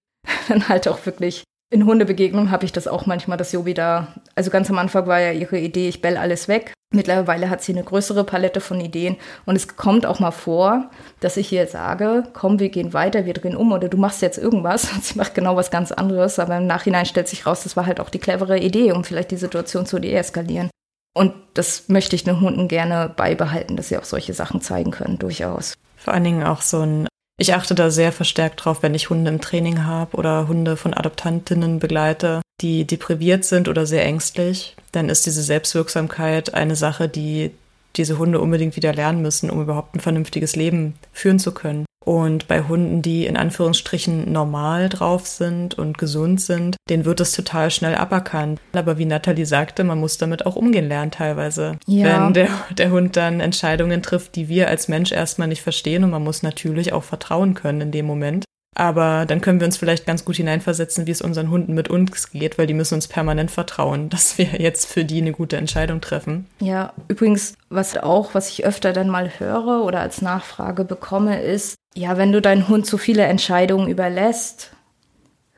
dann halt auch wirklich in Hundebegegnungen habe ich das auch manchmal, dass Jobi da, also ganz am Anfang war ja ihre Idee, ich bell alles weg. Mittlerweile hat sie eine größere Palette von Ideen und es kommt auch mal vor, dass ich ihr sage, komm, wir gehen weiter, wir drehen um oder du machst jetzt irgendwas. Und sie macht genau was ganz anderes, aber im Nachhinein stellt sich raus, das war halt auch die clevere Idee, um vielleicht die Situation zu deeskalieren. Und das möchte ich den Hunden gerne beibehalten, dass sie auch solche Sachen zeigen können, durchaus. Vor allen Dingen auch so ein, ich achte da sehr verstärkt drauf, wenn ich Hunde im Training habe oder Hunde von Adoptantinnen begleite, die depriviert sind oder sehr ängstlich, dann ist diese Selbstwirksamkeit eine Sache, die diese Hunde unbedingt wieder lernen müssen, um überhaupt ein vernünftiges Leben führen zu können. Und bei Hunden, die in Anführungsstrichen normal drauf sind und gesund sind, denen wird es total schnell aberkannt. Aber wie Nathalie sagte, man muss damit auch umgehen lernen teilweise. Ja. Wenn der, der Hund dann Entscheidungen trifft, die wir als Mensch erstmal nicht verstehen und man muss natürlich auch vertrauen können in dem Moment. Aber dann können wir uns vielleicht ganz gut hineinversetzen, wie es unseren Hunden mit uns geht, weil die müssen uns permanent vertrauen, dass wir jetzt für die eine gute Entscheidung treffen. Ja, übrigens, was auch, was ich öfter dann mal höre oder als Nachfrage bekomme, ist, ja, wenn du deinen Hund zu viele Entscheidungen überlässt,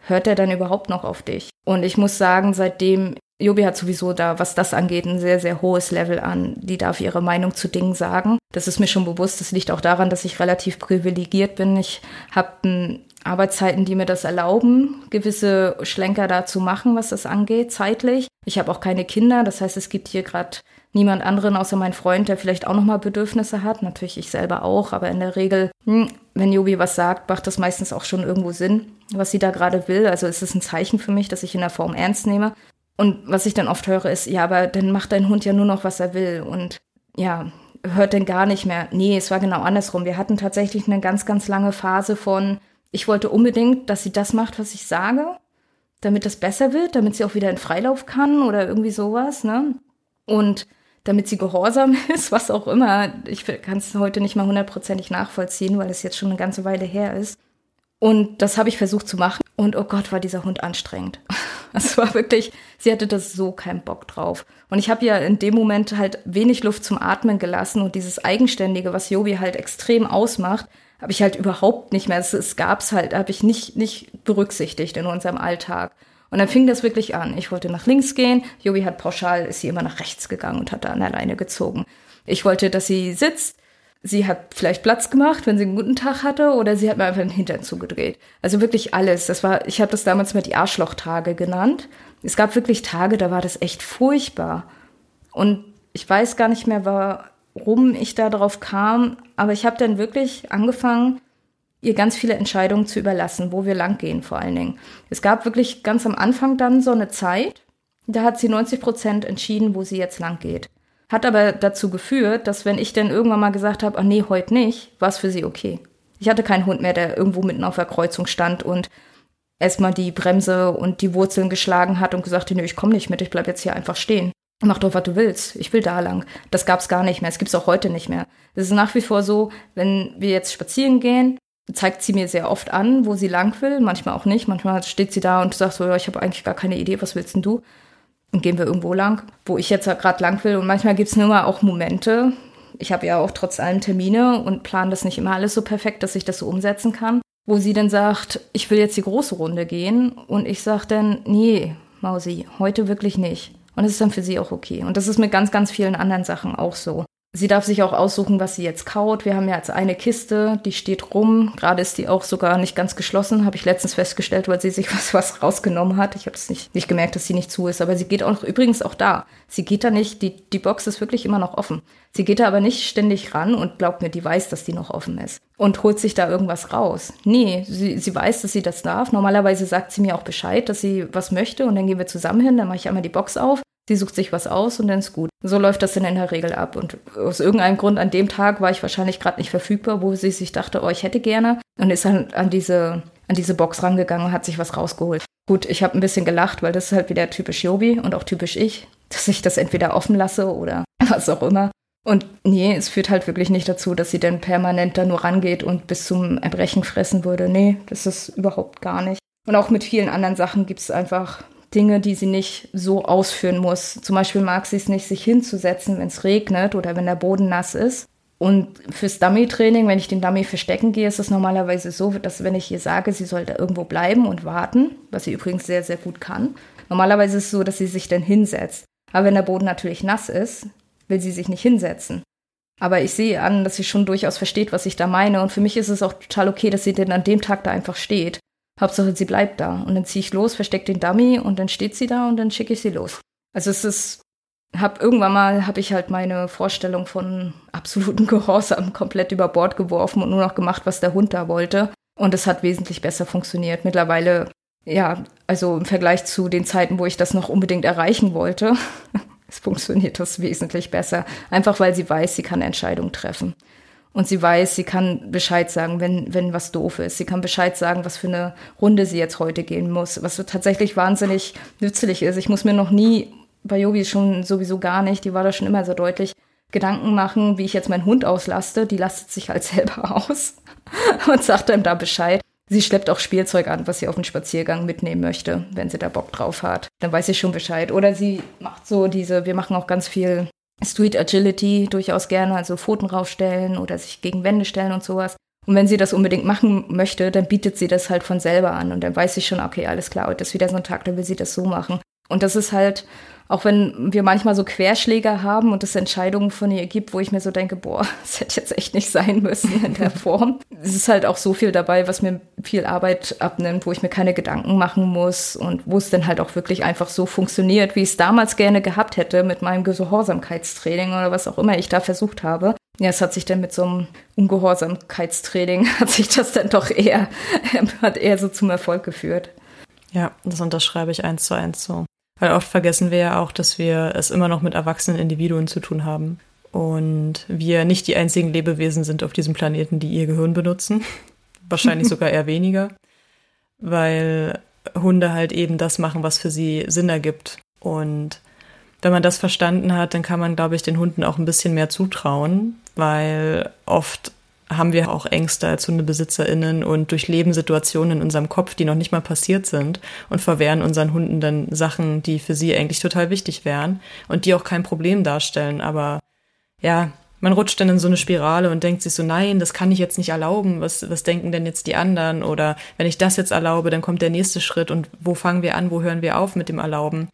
hört er dann überhaupt noch auf dich? Und ich muss sagen, seitdem Jobi hat sowieso da, was das angeht, ein sehr, sehr hohes Level an. Die darf ihre Meinung zu Dingen sagen. Das ist mir schon bewusst. Das liegt auch daran, dass ich relativ privilegiert bin. Ich habe Arbeitszeiten, die mir das erlauben, gewisse Schlenker da zu machen, was das angeht, zeitlich. Ich habe auch keine Kinder, das heißt, es gibt hier gerade niemand anderen außer mein Freund, der vielleicht auch nochmal Bedürfnisse hat. Natürlich ich selber auch, aber in der Regel, hm, wenn Jobi was sagt, macht das meistens auch schon irgendwo Sinn, was sie da gerade will. Also ist es ein Zeichen für mich, dass ich in der Form ernst nehme. Und was ich dann oft höre, ist, ja, aber dann macht dein Hund ja nur noch, was er will. Und ja, hört denn gar nicht mehr. Nee, es war genau andersrum. Wir hatten tatsächlich eine ganz, ganz lange Phase von, ich wollte unbedingt, dass sie das macht, was ich sage, damit das besser wird, damit sie auch wieder in Freilauf kann oder irgendwie sowas, ne? Und damit sie gehorsam ist, was auch immer. Ich kann es heute nicht mal hundertprozentig nachvollziehen, weil es jetzt schon eine ganze Weile her ist. Und das habe ich versucht zu machen. Und oh Gott, war dieser Hund anstrengend. Es war wirklich, sie hatte das so keinen Bock drauf. Und ich habe ja in dem Moment halt wenig Luft zum Atmen gelassen und dieses Eigenständige, was Jobi halt extrem ausmacht, habe ich halt überhaupt nicht mehr. Es, es gab's halt, habe ich nicht, nicht berücksichtigt in unserem Alltag. Und dann fing das wirklich an. Ich wollte nach links gehen. Jobi hat pauschal, ist sie immer nach rechts gegangen und hat da an der Leine gezogen. Ich wollte, dass sie sitzt. Sie hat vielleicht Platz gemacht, wenn sie einen guten Tag hatte, oder sie hat mir einfach den Hintern zugedreht. Also wirklich alles. Das war, ich habe das damals mal die Arschlochtage genannt. Es gab wirklich Tage, da war das echt furchtbar. Und ich weiß gar nicht mehr, warum ich da drauf kam, aber ich habe dann wirklich angefangen, ihr ganz viele Entscheidungen zu überlassen, wo wir langgehen vor allen Dingen. Es gab wirklich ganz am Anfang dann so eine Zeit, da hat sie 90 Prozent entschieden, wo sie jetzt lang geht. Hat aber dazu geführt, dass wenn ich dann irgendwann mal gesagt habe, ah nee, heute nicht, war es für sie okay. Ich hatte keinen Hund mehr, der irgendwo mitten auf der Kreuzung stand und erstmal die Bremse und die Wurzeln geschlagen hat und gesagt nö, ich komme nicht mit, ich bleib jetzt hier einfach stehen. Mach doch, was du willst. Ich will da lang. Das gab's gar nicht mehr. Es gibt's auch heute nicht mehr. Es ist nach wie vor so, wenn wir jetzt spazieren gehen, zeigt sie mir sehr oft an, wo sie lang will, manchmal auch nicht. Manchmal steht sie da und sagt so, ja, ich habe eigentlich gar keine Idee, was willst denn du? Und gehen wir irgendwo lang, wo ich jetzt gerade lang will. Und manchmal gibt's nur mal auch Momente. Ich habe ja auch trotz allem Termine und plane das nicht immer alles so perfekt, dass ich das so umsetzen kann. Wo sie dann sagt, ich will jetzt die große Runde gehen. Und ich sage dann, nee, Mausi, heute wirklich nicht. Und es ist dann für sie auch okay. Und das ist mit ganz, ganz vielen anderen Sachen auch so. Sie darf sich auch aussuchen, was sie jetzt kaut. Wir haben ja jetzt eine Kiste, die steht rum. Gerade ist die auch sogar nicht ganz geschlossen, habe ich letztens festgestellt, weil sie sich was, was rausgenommen hat. Ich habe es nicht, nicht gemerkt, dass sie nicht zu ist. Aber sie geht auch übrigens auch da. Sie geht da nicht, die, die Box ist wirklich immer noch offen. Sie geht da aber nicht ständig ran und glaubt mir, die weiß, dass die noch offen ist. Und holt sich da irgendwas raus. Nee, sie, sie weiß, dass sie das darf. Normalerweise sagt sie mir auch Bescheid, dass sie was möchte und dann gehen wir zusammen hin, dann mache ich einmal die Box auf Sie sucht sich was aus und dann ist gut. So läuft das dann in der Regel ab. Und aus irgendeinem Grund an dem Tag war ich wahrscheinlich gerade nicht verfügbar, wo sie sich dachte, oh, ich hätte gerne. Und ist dann an diese, an diese Box rangegangen und hat sich was rausgeholt. Gut, ich habe ein bisschen gelacht, weil das ist halt wieder typisch Jobi und auch typisch ich, dass ich das entweder offen lasse oder was auch immer. Und nee, es führt halt wirklich nicht dazu, dass sie dann permanent da nur rangeht und bis zum Erbrechen fressen würde. Nee, das ist überhaupt gar nicht. Und auch mit vielen anderen Sachen gibt es einfach Dinge, die sie nicht so ausführen muss. Zum Beispiel mag sie es nicht, sich hinzusetzen, wenn es regnet oder wenn der Boden nass ist. Und fürs Dummy-Training, wenn ich den Dummy verstecken gehe, ist es normalerweise so, dass wenn ich ihr sage, sie soll da irgendwo bleiben und warten, was sie übrigens sehr, sehr gut kann. Normalerweise ist es so, dass sie sich dann hinsetzt. Aber wenn der Boden natürlich nass ist, will sie sich nicht hinsetzen. Aber ich sehe an, dass sie schon durchaus versteht, was ich da meine. Und für mich ist es auch total okay, dass sie denn an dem Tag da einfach steht. Hauptsache, sie bleibt da. Und dann ziehe ich los, verstecke den Dummy und dann steht sie da und dann schicke ich sie los. Also es ist, habe irgendwann mal habe ich halt meine Vorstellung von absoluten Gehorsam komplett über Bord geworfen und nur noch gemacht, was der Hund da wollte. Und es hat wesentlich besser funktioniert. Mittlerweile, ja, also im Vergleich zu den Zeiten, wo ich das noch unbedingt erreichen wollte, es funktioniert das wesentlich besser. Einfach weil sie weiß, sie kann Entscheidungen treffen. Und sie weiß, sie kann Bescheid sagen, wenn, wenn was doof ist. Sie kann Bescheid sagen, was für eine Runde sie jetzt heute gehen muss. Was tatsächlich wahnsinnig nützlich ist. Ich muss mir noch nie bei Yogi schon sowieso gar nicht, die war da schon immer so deutlich, Gedanken machen, wie ich jetzt meinen Hund auslaste. Die lastet sich halt selber aus und sagt einem da Bescheid. Sie schleppt auch Spielzeug an, was sie auf den Spaziergang mitnehmen möchte, wenn sie da Bock drauf hat. Dann weiß ich schon Bescheid. Oder sie macht so diese, wir machen auch ganz viel Street Agility durchaus gerne, also Pfoten raufstellen oder sich gegen Wände stellen und sowas. Und wenn sie das unbedingt machen möchte, dann bietet sie das halt von selber an. Und dann weiß ich schon, okay, alles klar, heute ist wieder so ein Tag, dann will sie das so machen. Und das ist halt auch wenn wir manchmal so Querschläge haben und es Entscheidungen von ihr gibt, wo ich mir so denke, boah, das hätte jetzt echt nicht sein müssen in der Form. es ist halt auch so viel dabei, was mir viel Arbeit abnimmt, wo ich mir keine Gedanken machen muss und wo es dann halt auch wirklich einfach so funktioniert, wie ich es damals gerne gehabt hätte mit meinem Gehorsamkeitstraining oder was auch immer ich da versucht habe. Ja, es hat sich dann mit so einem Ungehorsamkeitstraining, hat sich das dann doch eher, hat eher so zum Erfolg geführt. Ja, das unterschreibe ich eins zu eins so. Weil oft vergessen wir ja auch, dass wir es immer noch mit erwachsenen Individuen zu tun haben. Und wir nicht die einzigen Lebewesen sind auf diesem Planeten, die ihr Gehirn benutzen. Wahrscheinlich sogar eher weniger. Weil Hunde halt eben das machen, was für sie Sinn ergibt. Und wenn man das verstanden hat, dann kann man, glaube ich, den Hunden auch ein bisschen mehr zutrauen, weil oft haben wir auch Ängste als HundebesitzerInnen und durchleben Situationen in unserem Kopf, die noch nicht mal passiert sind und verwehren unseren Hunden dann Sachen, die für sie eigentlich total wichtig wären und die auch kein Problem darstellen. Aber ja, man rutscht dann in so eine Spirale und denkt sich so, nein, das kann ich jetzt nicht erlauben. Was, was denken denn jetzt die anderen? Oder wenn ich das jetzt erlaube, dann kommt der nächste Schritt und wo fangen wir an, wo hören wir auf mit dem Erlauben?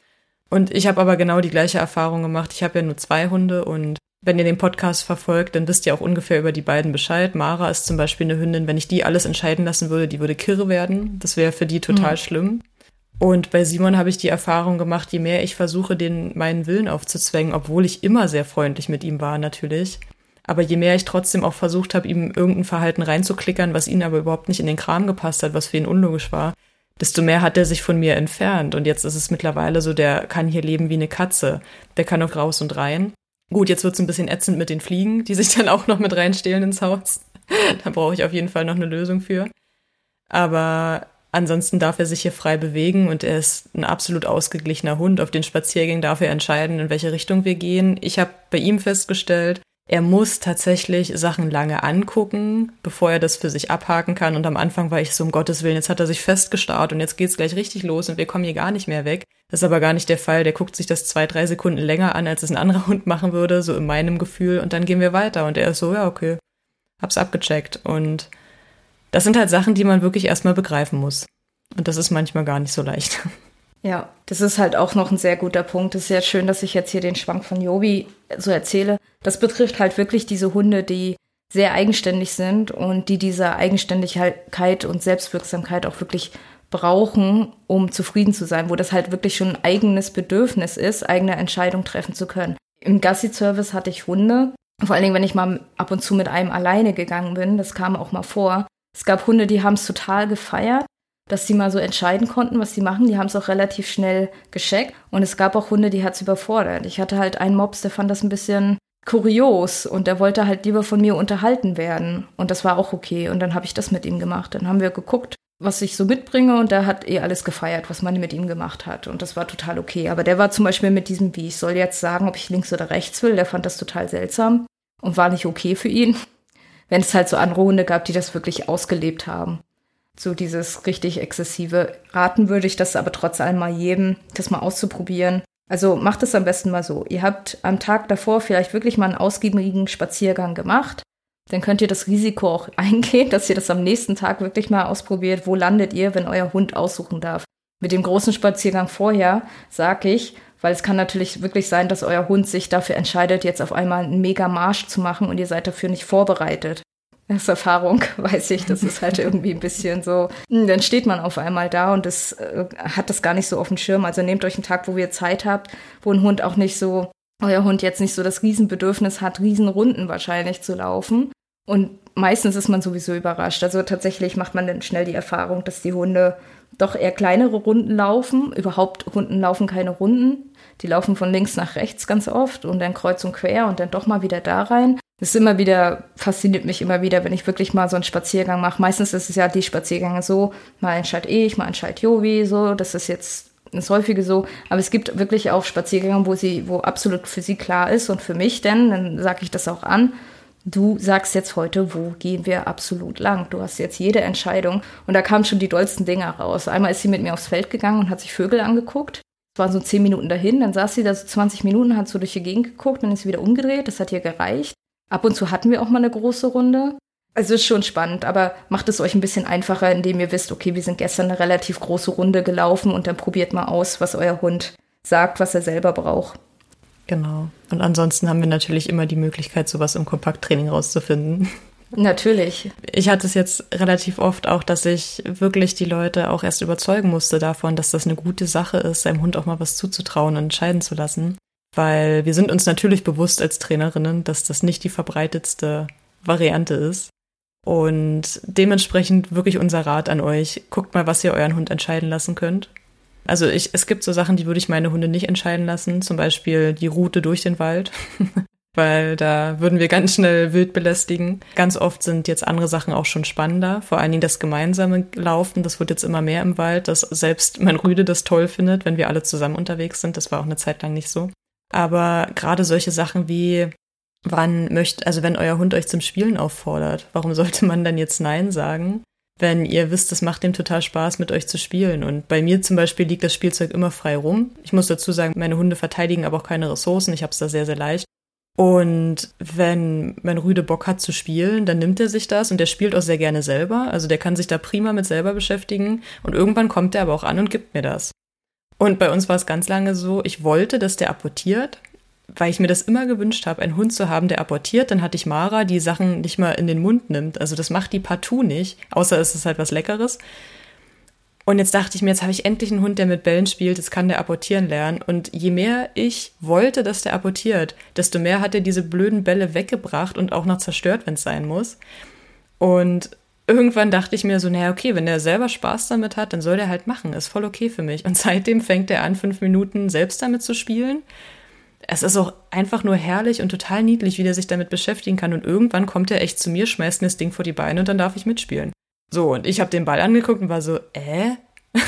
Und ich habe aber genau die gleiche Erfahrung gemacht. Ich habe ja nur zwei Hunde und wenn ihr den Podcast verfolgt, dann wisst ihr auch ungefähr über die beiden Bescheid. Mara ist zum Beispiel eine Hündin, wenn ich die alles entscheiden lassen würde, die würde kirre werden. Das wäre für die total mhm. schlimm. Und bei Simon habe ich die Erfahrung gemacht, je mehr ich versuche, den meinen Willen aufzuzwängen, obwohl ich immer sehr freundlich mit ihm war, natürlich. Aber je mehr ich trotzdem auch versucht habe, ihm irgendein Verhalten reinzuklickern, was ihn aber überhaupt nicht in den Kram gepasst hat, was für ihn unlogisch war, desto mehr hat er sich von mir entfernt. Und jetzt ist es mittlerweile so, der kann hier leben wie eine Katze. Der kann auch raus und rein. Gut, jetzt wird es ein bisschen ätzend mit den Fliegen, die sich dann auch noch mit reinstehlen ins Haus. da brauche ich auf jeden Fall noch eine Lösung für. Aber ansonsten darf er sich hier frei bewegen und er ist ein absolut ausgeglichener Hund. Auf den Spaziergängen darf er entscheiden, in welche Richtung wir gehen. Ich habe bei ihm festgestellt, er muss tatsächlich Sachen lange angucken, bevor er das für sich abhaken kann. Und am Anfang war ich so, um Gottes Willen, jetzt hat er sich festgestarrt und jetzt geht's gleich richtig los und wir kommen hier gar nicht mehr weg. Das ist aber gar nicht der Fall. Der guckt sich das zwei, drei Sekunden länger an, als es ein anderer Hund machen würde, so in meinem Gefühl. Und dann gehen wir weiter. Und er ist so, ja, okay, hab's abgecheckt. Und das sind halt Sachen, die man wirklich erstmal begreifen muss. Und das ist manchmal gar nicht so leicht. Ja, das ist halt auch noch ein sehr guter Punkt. Es ist sehr schön, dass ich jetzt hier den Schwank von Jobi so erzähle. Das betrifft halt wirklich diese Hunde, die sehr eigenständig sind und die diese Eigenständigkeit und Selbstwirksamkeit auch wirklich brauchen, um zufrieden zu sein, wo das halt wirklich schon ein eigenes Bedürfnis ist, eigene Entscheidungen treffen zu können. Im Gassi-Service hatte ich Hunde, vor allen Dingen, wenn ich mal ab und zu mit einem alleine gegangen bin, das kam auch mal vor. Es gab Hunde, die haben es total gefeiert, dass sie mal so entscheiden konnten, was sie machen. Die haben es auch relativ schnell gescheckt. Und es gab auch Hunde, die hat es überfordert. Ich hatte halt einen Mops, der fand das ein bisschen kurios und der wollte halt lieber von mir unterhalten werden. Und das war auch okay. Und dann habe ich das mit ihm gemacht. Dann haben wir geguckt, was ich so mitbringe und der hat eh alles gefeiert, was man mit ihm gemacht hat. Und das war total okay. Aber der war zum Beispiel mit diesem, wie ich soll jetzt sagen, ob ich links oder rechts will, der fand das total seltsam und war nicht okay für ihn. Wenn es halt so andere Hunde gab, die das wirklich ausgelebt haben so dieses richtig exzessive. Raten würde ich das aber trotz allem mal jedem, das mal auszuprobieren. Also macht es am besten mal so. Ihr habt am Tag davor vielleicht wirklich mal einen ausgiebigen Spaziergang gemacht. Dann könnt ihr das Risiko auch eingehen, dass ihr das am nächsten Tag wirklich mal ausprobiert. Wo landet ihr, wenn euer Hund aussuchen darf? Mit dem großen Spaziergang vorher sage ich, weil es kann natürlich wirklich sein, dass euer Hund sich dafür entscheidet, jetzt auf einmal einen mega Marsch zu machen und ihr seid dafür nicht vorbereitet aus Erfahrung weiß ich, das ist halt irgendwie ein bisschen so, hm, dann steht man auf einmal da und das äh, hat das gar nicht so auf dem Schirm. Also nehmt euch einen Tag, wo ihr Zeit habt, wo ein Hund auch nicht so euer Hund jetzt nicht so das Riesenbedürfnis hat, Riesenrunden wahrscheinlich zu laufen. Und meistens ist man sowieso überrascht. Also tatsächlich macht man dann schnell die Erfahrung, dass die Hunde doch eher kleinere Runden laufen. Überhaupt Hunden laufen keine Runden. Die laufen von links nach rechts ganz oft und dann kreuz und quer und dann doch mal wieder da rein. Das ist immer wieder, fasziniert mich immer wieder, wenn ich wirklich mal so einen Spaziergang mache. Meistens ist es ja die Spaziergänge so, mal entscheidet ich, mal entscheidet Jovi, so. Das ist jetzt das häufige so. Aber es gibt wirklich auch Spaziergänge, wo sie, wo absolut für sie klar ist und für mich denn, dann sage ich das auch an. Du sagst jetzt heute, wo gehen wir absolut lang? Du hast jetzt jede Entscheidung. Und da kamen schon die dollsten Dinge raus. Einmal ist sie mit mir aufs Feld gegangen und hat sich Vögel angeguckt. Es waren so zehn Minuten dahin, dann saß sie da so 20 Minuten, hat so durch die Gegend geguckt, dann ist sie wieder umgedreht. Das hat ihr gereicht. Ab und zu hatten wir auch mal eine große Runde. Also ist schon spannend, aber macht es euch ein bisschen einfacher, indem ihr wisst, okay, wir sind gestern eine relativ große Runde gelaufen und dann probiert mal aus, was euer Hund sagt, was er selber braucht. Genau. Und ansonsten haben wir natürlich immer die Möglichkeit, sowas im Kompakttraining rauszufinden. Natürlich. Ich hatte es jetzt relativ oft auch, dass ich wirklich die Leute auch erst überzeugen musste davon, dass das eine gute Sache ist, seinem Hund auch mal was zuzutrauen und entscheiden zu lassen. Weil wir sind uns natürlich bewusst als Trainerinnen, dass das nicht die verbreitetste Variante ist. Und dementsprechend wirklich unser Rat an euch. Guckt mal, was ihr euren Hund entscheiden lassen könnt. Also ich, es gibt so Sachen, die würde ich meine Hunde nicht entscheiden lassen. Zum Beispiel die Route durch den Wald. Weil da würden wir ganz schnell wild belästigen. Ganz oft sind jetzt andere Sachen auch schon spannender. Vor allen Dingen das gemeinsame Laufen. Das wird jetzt immer mehr im Wald, dass selbst mein Rüde das toll findet, wenn wir alle zusammen unterwegs sind. Das war auch eine Zeit lang nicht so. Aber gerade solche Sachen wie wann möchte, also wenn euer Hund euch zum Spielen auffordert, warum sollte man dann jetzt Nein sagen? Wenn ihr wisst, es macht ihm total Spaß, mit euch zu spielen. Und bei mir zum Beispiel liegt das Spielzeug immer frei rum. Ich muss dazu sagen, meine Hunde verteidigen aber auch keine Ressourcen. Ich habe es da sehr, sehr leicht. Und wenn mein Rüde Bock hat zu spielen, dann nimmt er sich das und der spielt auch sehr gerne selber. Also der kann sich da prima mit selber beschäftigen. Und irgendwann kommt er aber auch an und gibt mir das. Und bei uns war es ganz lange so, ich wollte, dass der apportiert, weil ich mir das immer gewünscht habe, einen Hund zu haben, der apportiert. Dann hatte ich Mara, die Sachen nicht mal in den Mund nimmt. Also das macht die partout nicht, außer es ist halt was Leckeres. Und jetzt dachte ich mir, jetzt habe ich endlich einen Hund, der mit Bällen spielt, jetzt kann der apportieren lernen. Und je mehr ich wollte, dass der apportiert, desto mehr hat er diese blöden Bälle weggebracht und auch noch zerstört, wenn es sein muss. Und irgendwann dachte ich mir so, naja, okay, wenn der selber Spaß damit hat, dann soll der halt machen. Ist voll okay für mich. Und seitdem fängt er an, fünf Minuten selbst damit zu spielen. Es ist auch einfach nur herrlich und total niedlich, wie der sich damit beschäftigen kann. Und irgendwann kommt er echt zu mir, schmeißt mir das Ding vor die Beine und dann darf ich mitspielen. So, und ich habe den Ball angeguckt und war so, äh,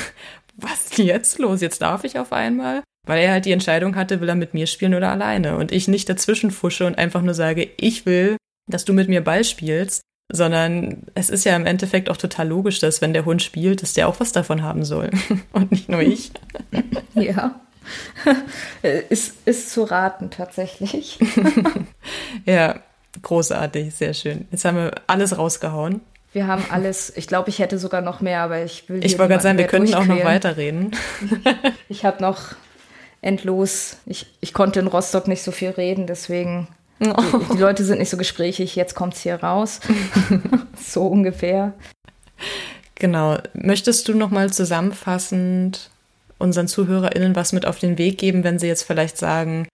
was ist jetzt los? Jetzt darf ich auf einmal? Weil er halt die Entscheidung hatte, will er mit mir spielen oder alleine. Und ich nicht dazwischen fusche und einfach nur sage, ich will, dass du mit mir Ball spielst, sondern es ist ja im Endeffekt auch total logisch, dass wenn der Hund spielt, dass der auch was davon haben soll. und nicht nur ich. ja. ist, ist zu raten tatsächlich. ja, großartig, sehr schön. Jetzt haben wir alles rausgehauen. Wir haben alles, ich glaube, ich hätte sogar noch mehr, aber ich will. Ich wollte gerade sagen, wir könnten auch noch weiterreden. ich habe noch endlos, ich, ich konnte in Rostock nicht so viel reden, deswegen. Oh. Die, die, Leute sind nicht so gesprächig, jetzt kommt es hier raus. so ungefähr. Genau. Möchtest du noch mal zusammenfassend unseren ZuhörerInnen was mit auf den Weg geben, wenn sie jetzt vielleicht sagen,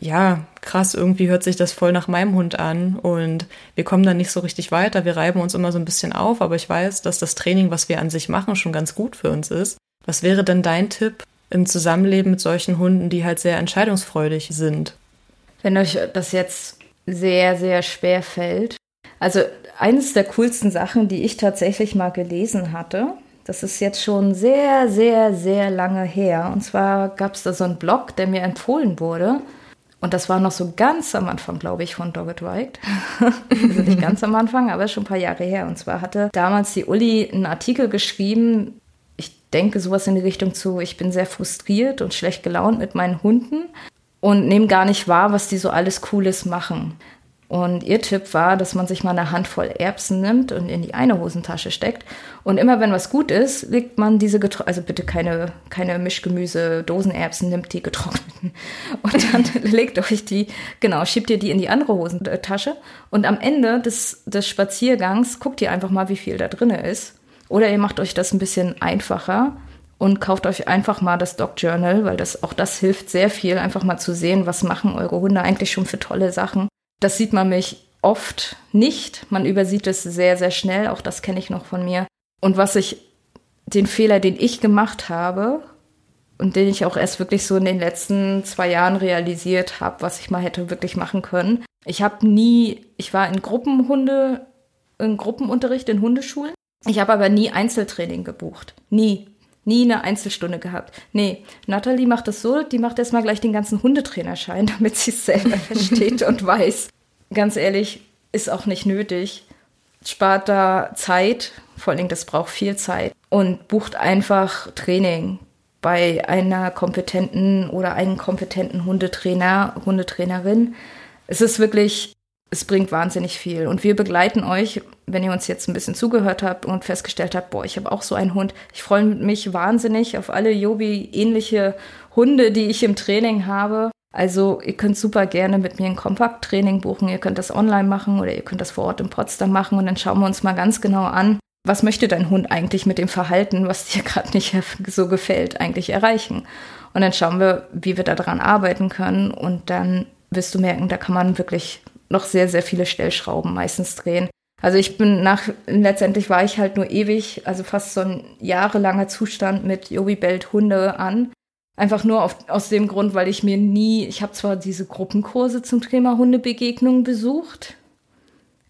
ja, krass, irgendwie hört sich das voll nach meinem Hund an und wir kommen dann nicht so richtig weiter. Wir reiben uns immer so ein bisschen auf, aber ich weiß, dass das Training, was wir an sich machen, schon ganz gut für uns ist. Was wäre denn dein Tipp im Zusammenleben mit solchen Hunden, die halt sehr entscheidungsfreudig sind? Wenn euch das jetzt sehr, sehr schwer fällt. Also eines der coolsten Sachen, die ich tatsächlich mal gelesen hatte, das ist jetzt schon sehr, sehr, sehr lange her. Und zwar gab es da so einen Blog, der mir empfohlen wurde. Und das war noch so ganz am Anfang, glaube ich, von Dogged Right. also nicht ganz am Anfang, aber schon ein paar Jahre her. Und zwar hatte damals die Uli einen Artikel geschrieben. Ich denke sowas in die Richtung zu, ich bin sehr frustriert und schlecht gelaunt mit meinen Hunden und nehme gar nicht wahr, was die so alles Cooles machen. Und ihr Tipp war, dass man sich mal eine Handvoll Erbsen nimmt und in die eine Hosentasche steckt. Und immer wenn was gut ist, legt man diese, Getro also bitte keine, keine Mischgemüse, Dosenerbsen, nimmt die getrockneten. Und dann legt euch die, genau, schiebt ihr die in die andere Hosentasche. Und am Ende des, des Spaziergangs guckt ihr einfach mal, wie viel da drin ist. Oder ihr macht euch das ein bisschen einfacher und kauft euch einfach mal das Dog Journal, weil das auch das hilft sehr viel, einfach mal zu sehen, was machen eure Hunde eigentlich schon für tolle Sachen. Das sieht man mich oft nicht. Man übersieht es sehr, sehr schnell. Auch das kenne ich noch von mir. Und was ich, den Fehler, den ich gemacht habe und den ich auch erst wirklich so in den letzten zwei Jahren realisiert habe, was ich mal hätte wirklich machen können. Ich habe nie, ich war in Gruppenhunde, in Gruppenunterricht in Hundeschulen. Ich habe aber nie Einzeltraining gebucht. Nie. Nie eine Einzelstunde gehabt. Nee, Natalie macht das so, die macht erstmal gleich den ganzen Hundetrainerschein, damit sie es selber versteht und weiß. Ganz ehrlich, ist auch nicht nötig. Spart da Zeit, vor Dingen das braucht viel Zeit und bucht einfach Training bei einer kompetenten oder einem kompetenten Hundetrainer, Hundetrainerin. Es ist wirklich es bringt wahnsinnig viel. Und wir begleiten euch, wenn ihr uns jetzt ein bisschen zugehört habt und festgestellt habt, boah, ich habe auch so einen Hund. Ich freue mich wahnsinnig auf alle Jobi-ähnliche Hunde, die ich im Training habe. Also ihr könnt super gerne mit mir ein Kompakttraining buchen. Ihr könnt das online machen oder ihr könnt das vor Ort in Potsdam machen und dann schauen wir uns mal ganz genau an, was möchte dein Hund eigentlich mit dem Verhalten, was dir gerade nicht so gefällt, eigentlich erreichen. Und dann schauen wir, wie wir daran arbeiten können und dann wirst du merken, da kann man wirklich noch sehr, sehr viele Stellschrauben meistens drehen. Also ich bin nach, letztendlich war ich halt nur ewig, also fast so ein jahrelanger Zustand mit Jobi bellt Hunde an. Einfach nur auf, aus dem Grund, weil ich mir nie, ich habe zwar diese Gruppenkurse zum Thema Hundebegegnungen besucht,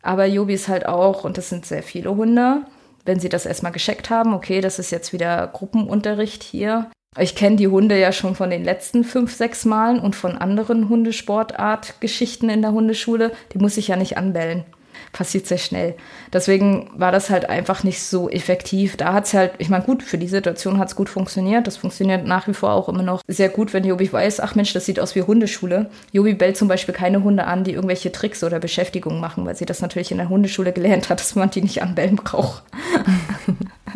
aber Jobi ist halt auch, und das sind sehr viele Hunde, wenn sie das erstmal gescheckt haben, okay, das ist jetzt wieder Gruppenunterricht hier, ich kenne die Hunde ja schon von den letzten fünf, sechs Malen und von anderen Hundesportart-Geschichten in der Hundeschule. Die muss ich ja nicht anbellen. Passiert sehr schnell. Deswegen war das halt einfach nicht so effektiv. Da hat es halt, ich meine, gut, für die Situation hat es gut funktioniert. Das funktioniert nach wie vor auch immer noch sehr gut, wenn Jobi weiß, ach Mensch, das sieht aus wie Hundeschule. Jobi bellt zum Beispiel keine Hunde an, die irgendwelche Tricks oder Beschäftigungen machen, weil sie das natürlich in der Hundeschule gelernt hat, dass man die nicht anbellen braucht.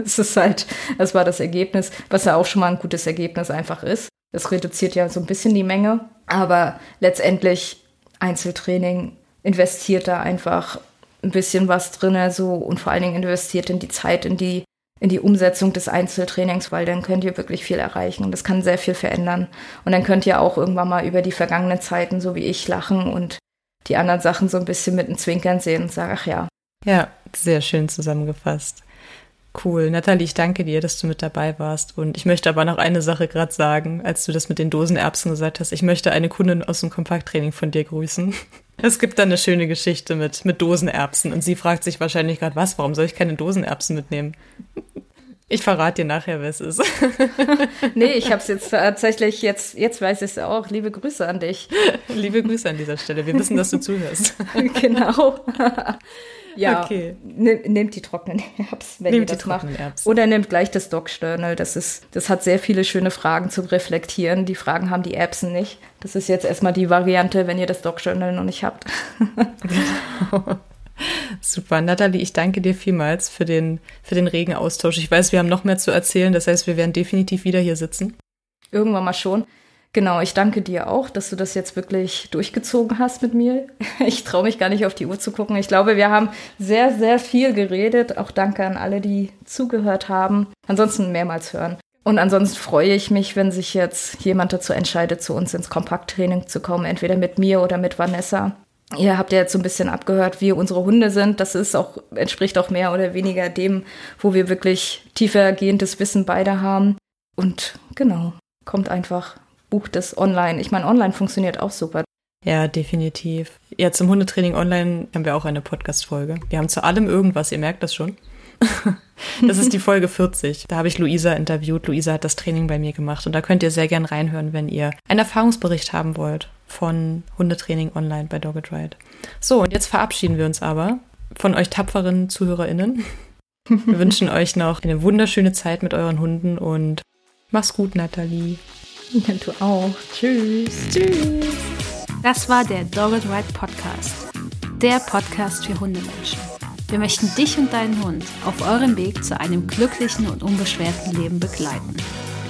Es ist halt, das war das Ergebnis, was ja auch schon mal ein gutes Ergebnis einfach ist. Das reduziert ja so ein bisschen die Menge, aber letztendlich Einzeltraining investiert da einfach ein bisschen was drin, so und vor allen Dingen investiert in die Zeit, in die in die Umsetzung des Einzeltrainings, weil dann könnt ihr wirklich viel erreichen und das kann sehr viel verändern. Und dann könnt ihr auch irgendwann mal über die vergangenen Zeiten, so wie ich, lachen und die anderen Sachen so ein bisschen mit einem Zwinkern sehen und sagen, ach ja. Ja, sehr schön zusammengefasst. Cool. Nathalie, ich danke dir, dass du mit dabei warst. Und ich möchte aber noch eine Sache gerade sagen, als du das mit den Dosenerbsen gesagt hast. Ich möchte eine Kundin aus dem Kompakttraining von dir grüßen. Es gibt da eine schöne Geschichte mit, mit Dosenerbsen. Und sie fragt sich wahrscheinlich gerade, was, warum soll ich keine Dosenerbsen mitnehmen? Ich verrate dir nachher, wer es ist. nee, ich habe es jetzt tatsächlich, jetzt, jetzt weiß ich es auch. Liebe Grüße an dich. Liebe Grüße an dieser Stelle. Wir wissen, dass du zuhörst. genau. Ja, okay. nehmt die trockenen Erbsen, wenn nehmt ihr das macht. Erbsen. Oder nehmt gleich das Doc-Journal. Das, ist, das hat sehr viele schöne Fragen zum Reflektieren. Die Fragen haben die Erbsen nicht. Das ist jetzt erstmal die Variante, wenn ihr das Doc-Journal noch nicht habt. genau. Super, Nathalie, ich danke dir vielmals für den, für den regen Austausch. Ich weiß, wir haben noch mehr zu erzählen, das heißt, wir werden definitiv wieder hier sitzen. Irgendwann mal schon. Genau, ich danke dir auch, dass du das jetzt wirklich durchgezogen hast mit mir. Ich traue mich gar nicht auf die Uhr zu gucken. Ich glaube, wir haben sehr, sehr viel geredet. Auch danke an alle, die zugehört haben. Ansonsten mehrmals hören. Und ansonsten freue ich mich, wenn sich jetzt jemand dazu entscheidet, zu uns ins Kompakttraining zu kommen, entweder mit mir oder mit Vanessa. Ihr habt ja jetzt so ein bisschen abgehört, wie unsere Hunde sind. Das ist auch, entspricht auch mehr oder weniger dem, wo wir wirklich tiefergehendes Wissen beide haben. Und genau, kommt einfach bucht es online. Ich meine, online funktioniert auch super. Ja, definitiv. Ja, zum Hundetraining online haben wir auch eine Podcast-Folge. Wir haben zu allem irgendwas, ihr merkt das schon. das ist die Folge 40. Da habe ich Luisa interviewt. Luisa hat das Training bei mir gemacht und da könnt ihr sehr gern reinhören, wenn ihr einen Erfahrungsbericht haben wollt von Hundetraining online bei Dogged Ride. So, und jetzt verabschieden wir uns aber von euch tapferen ZuhörerInnen. Wir wünschen euch noch eine wunderschöne Zeit mit euren Hunden und mach's gut, Nathalie. Ja, du auch. Tschüss. Tschüss. Das war der Dogged Ride Podcast. Der Podcast für Hundemenschen. Wir möchten dich und deinen Hund auf eurem Weg zu einem glücklichen und unbeschwerten Leben begleiten.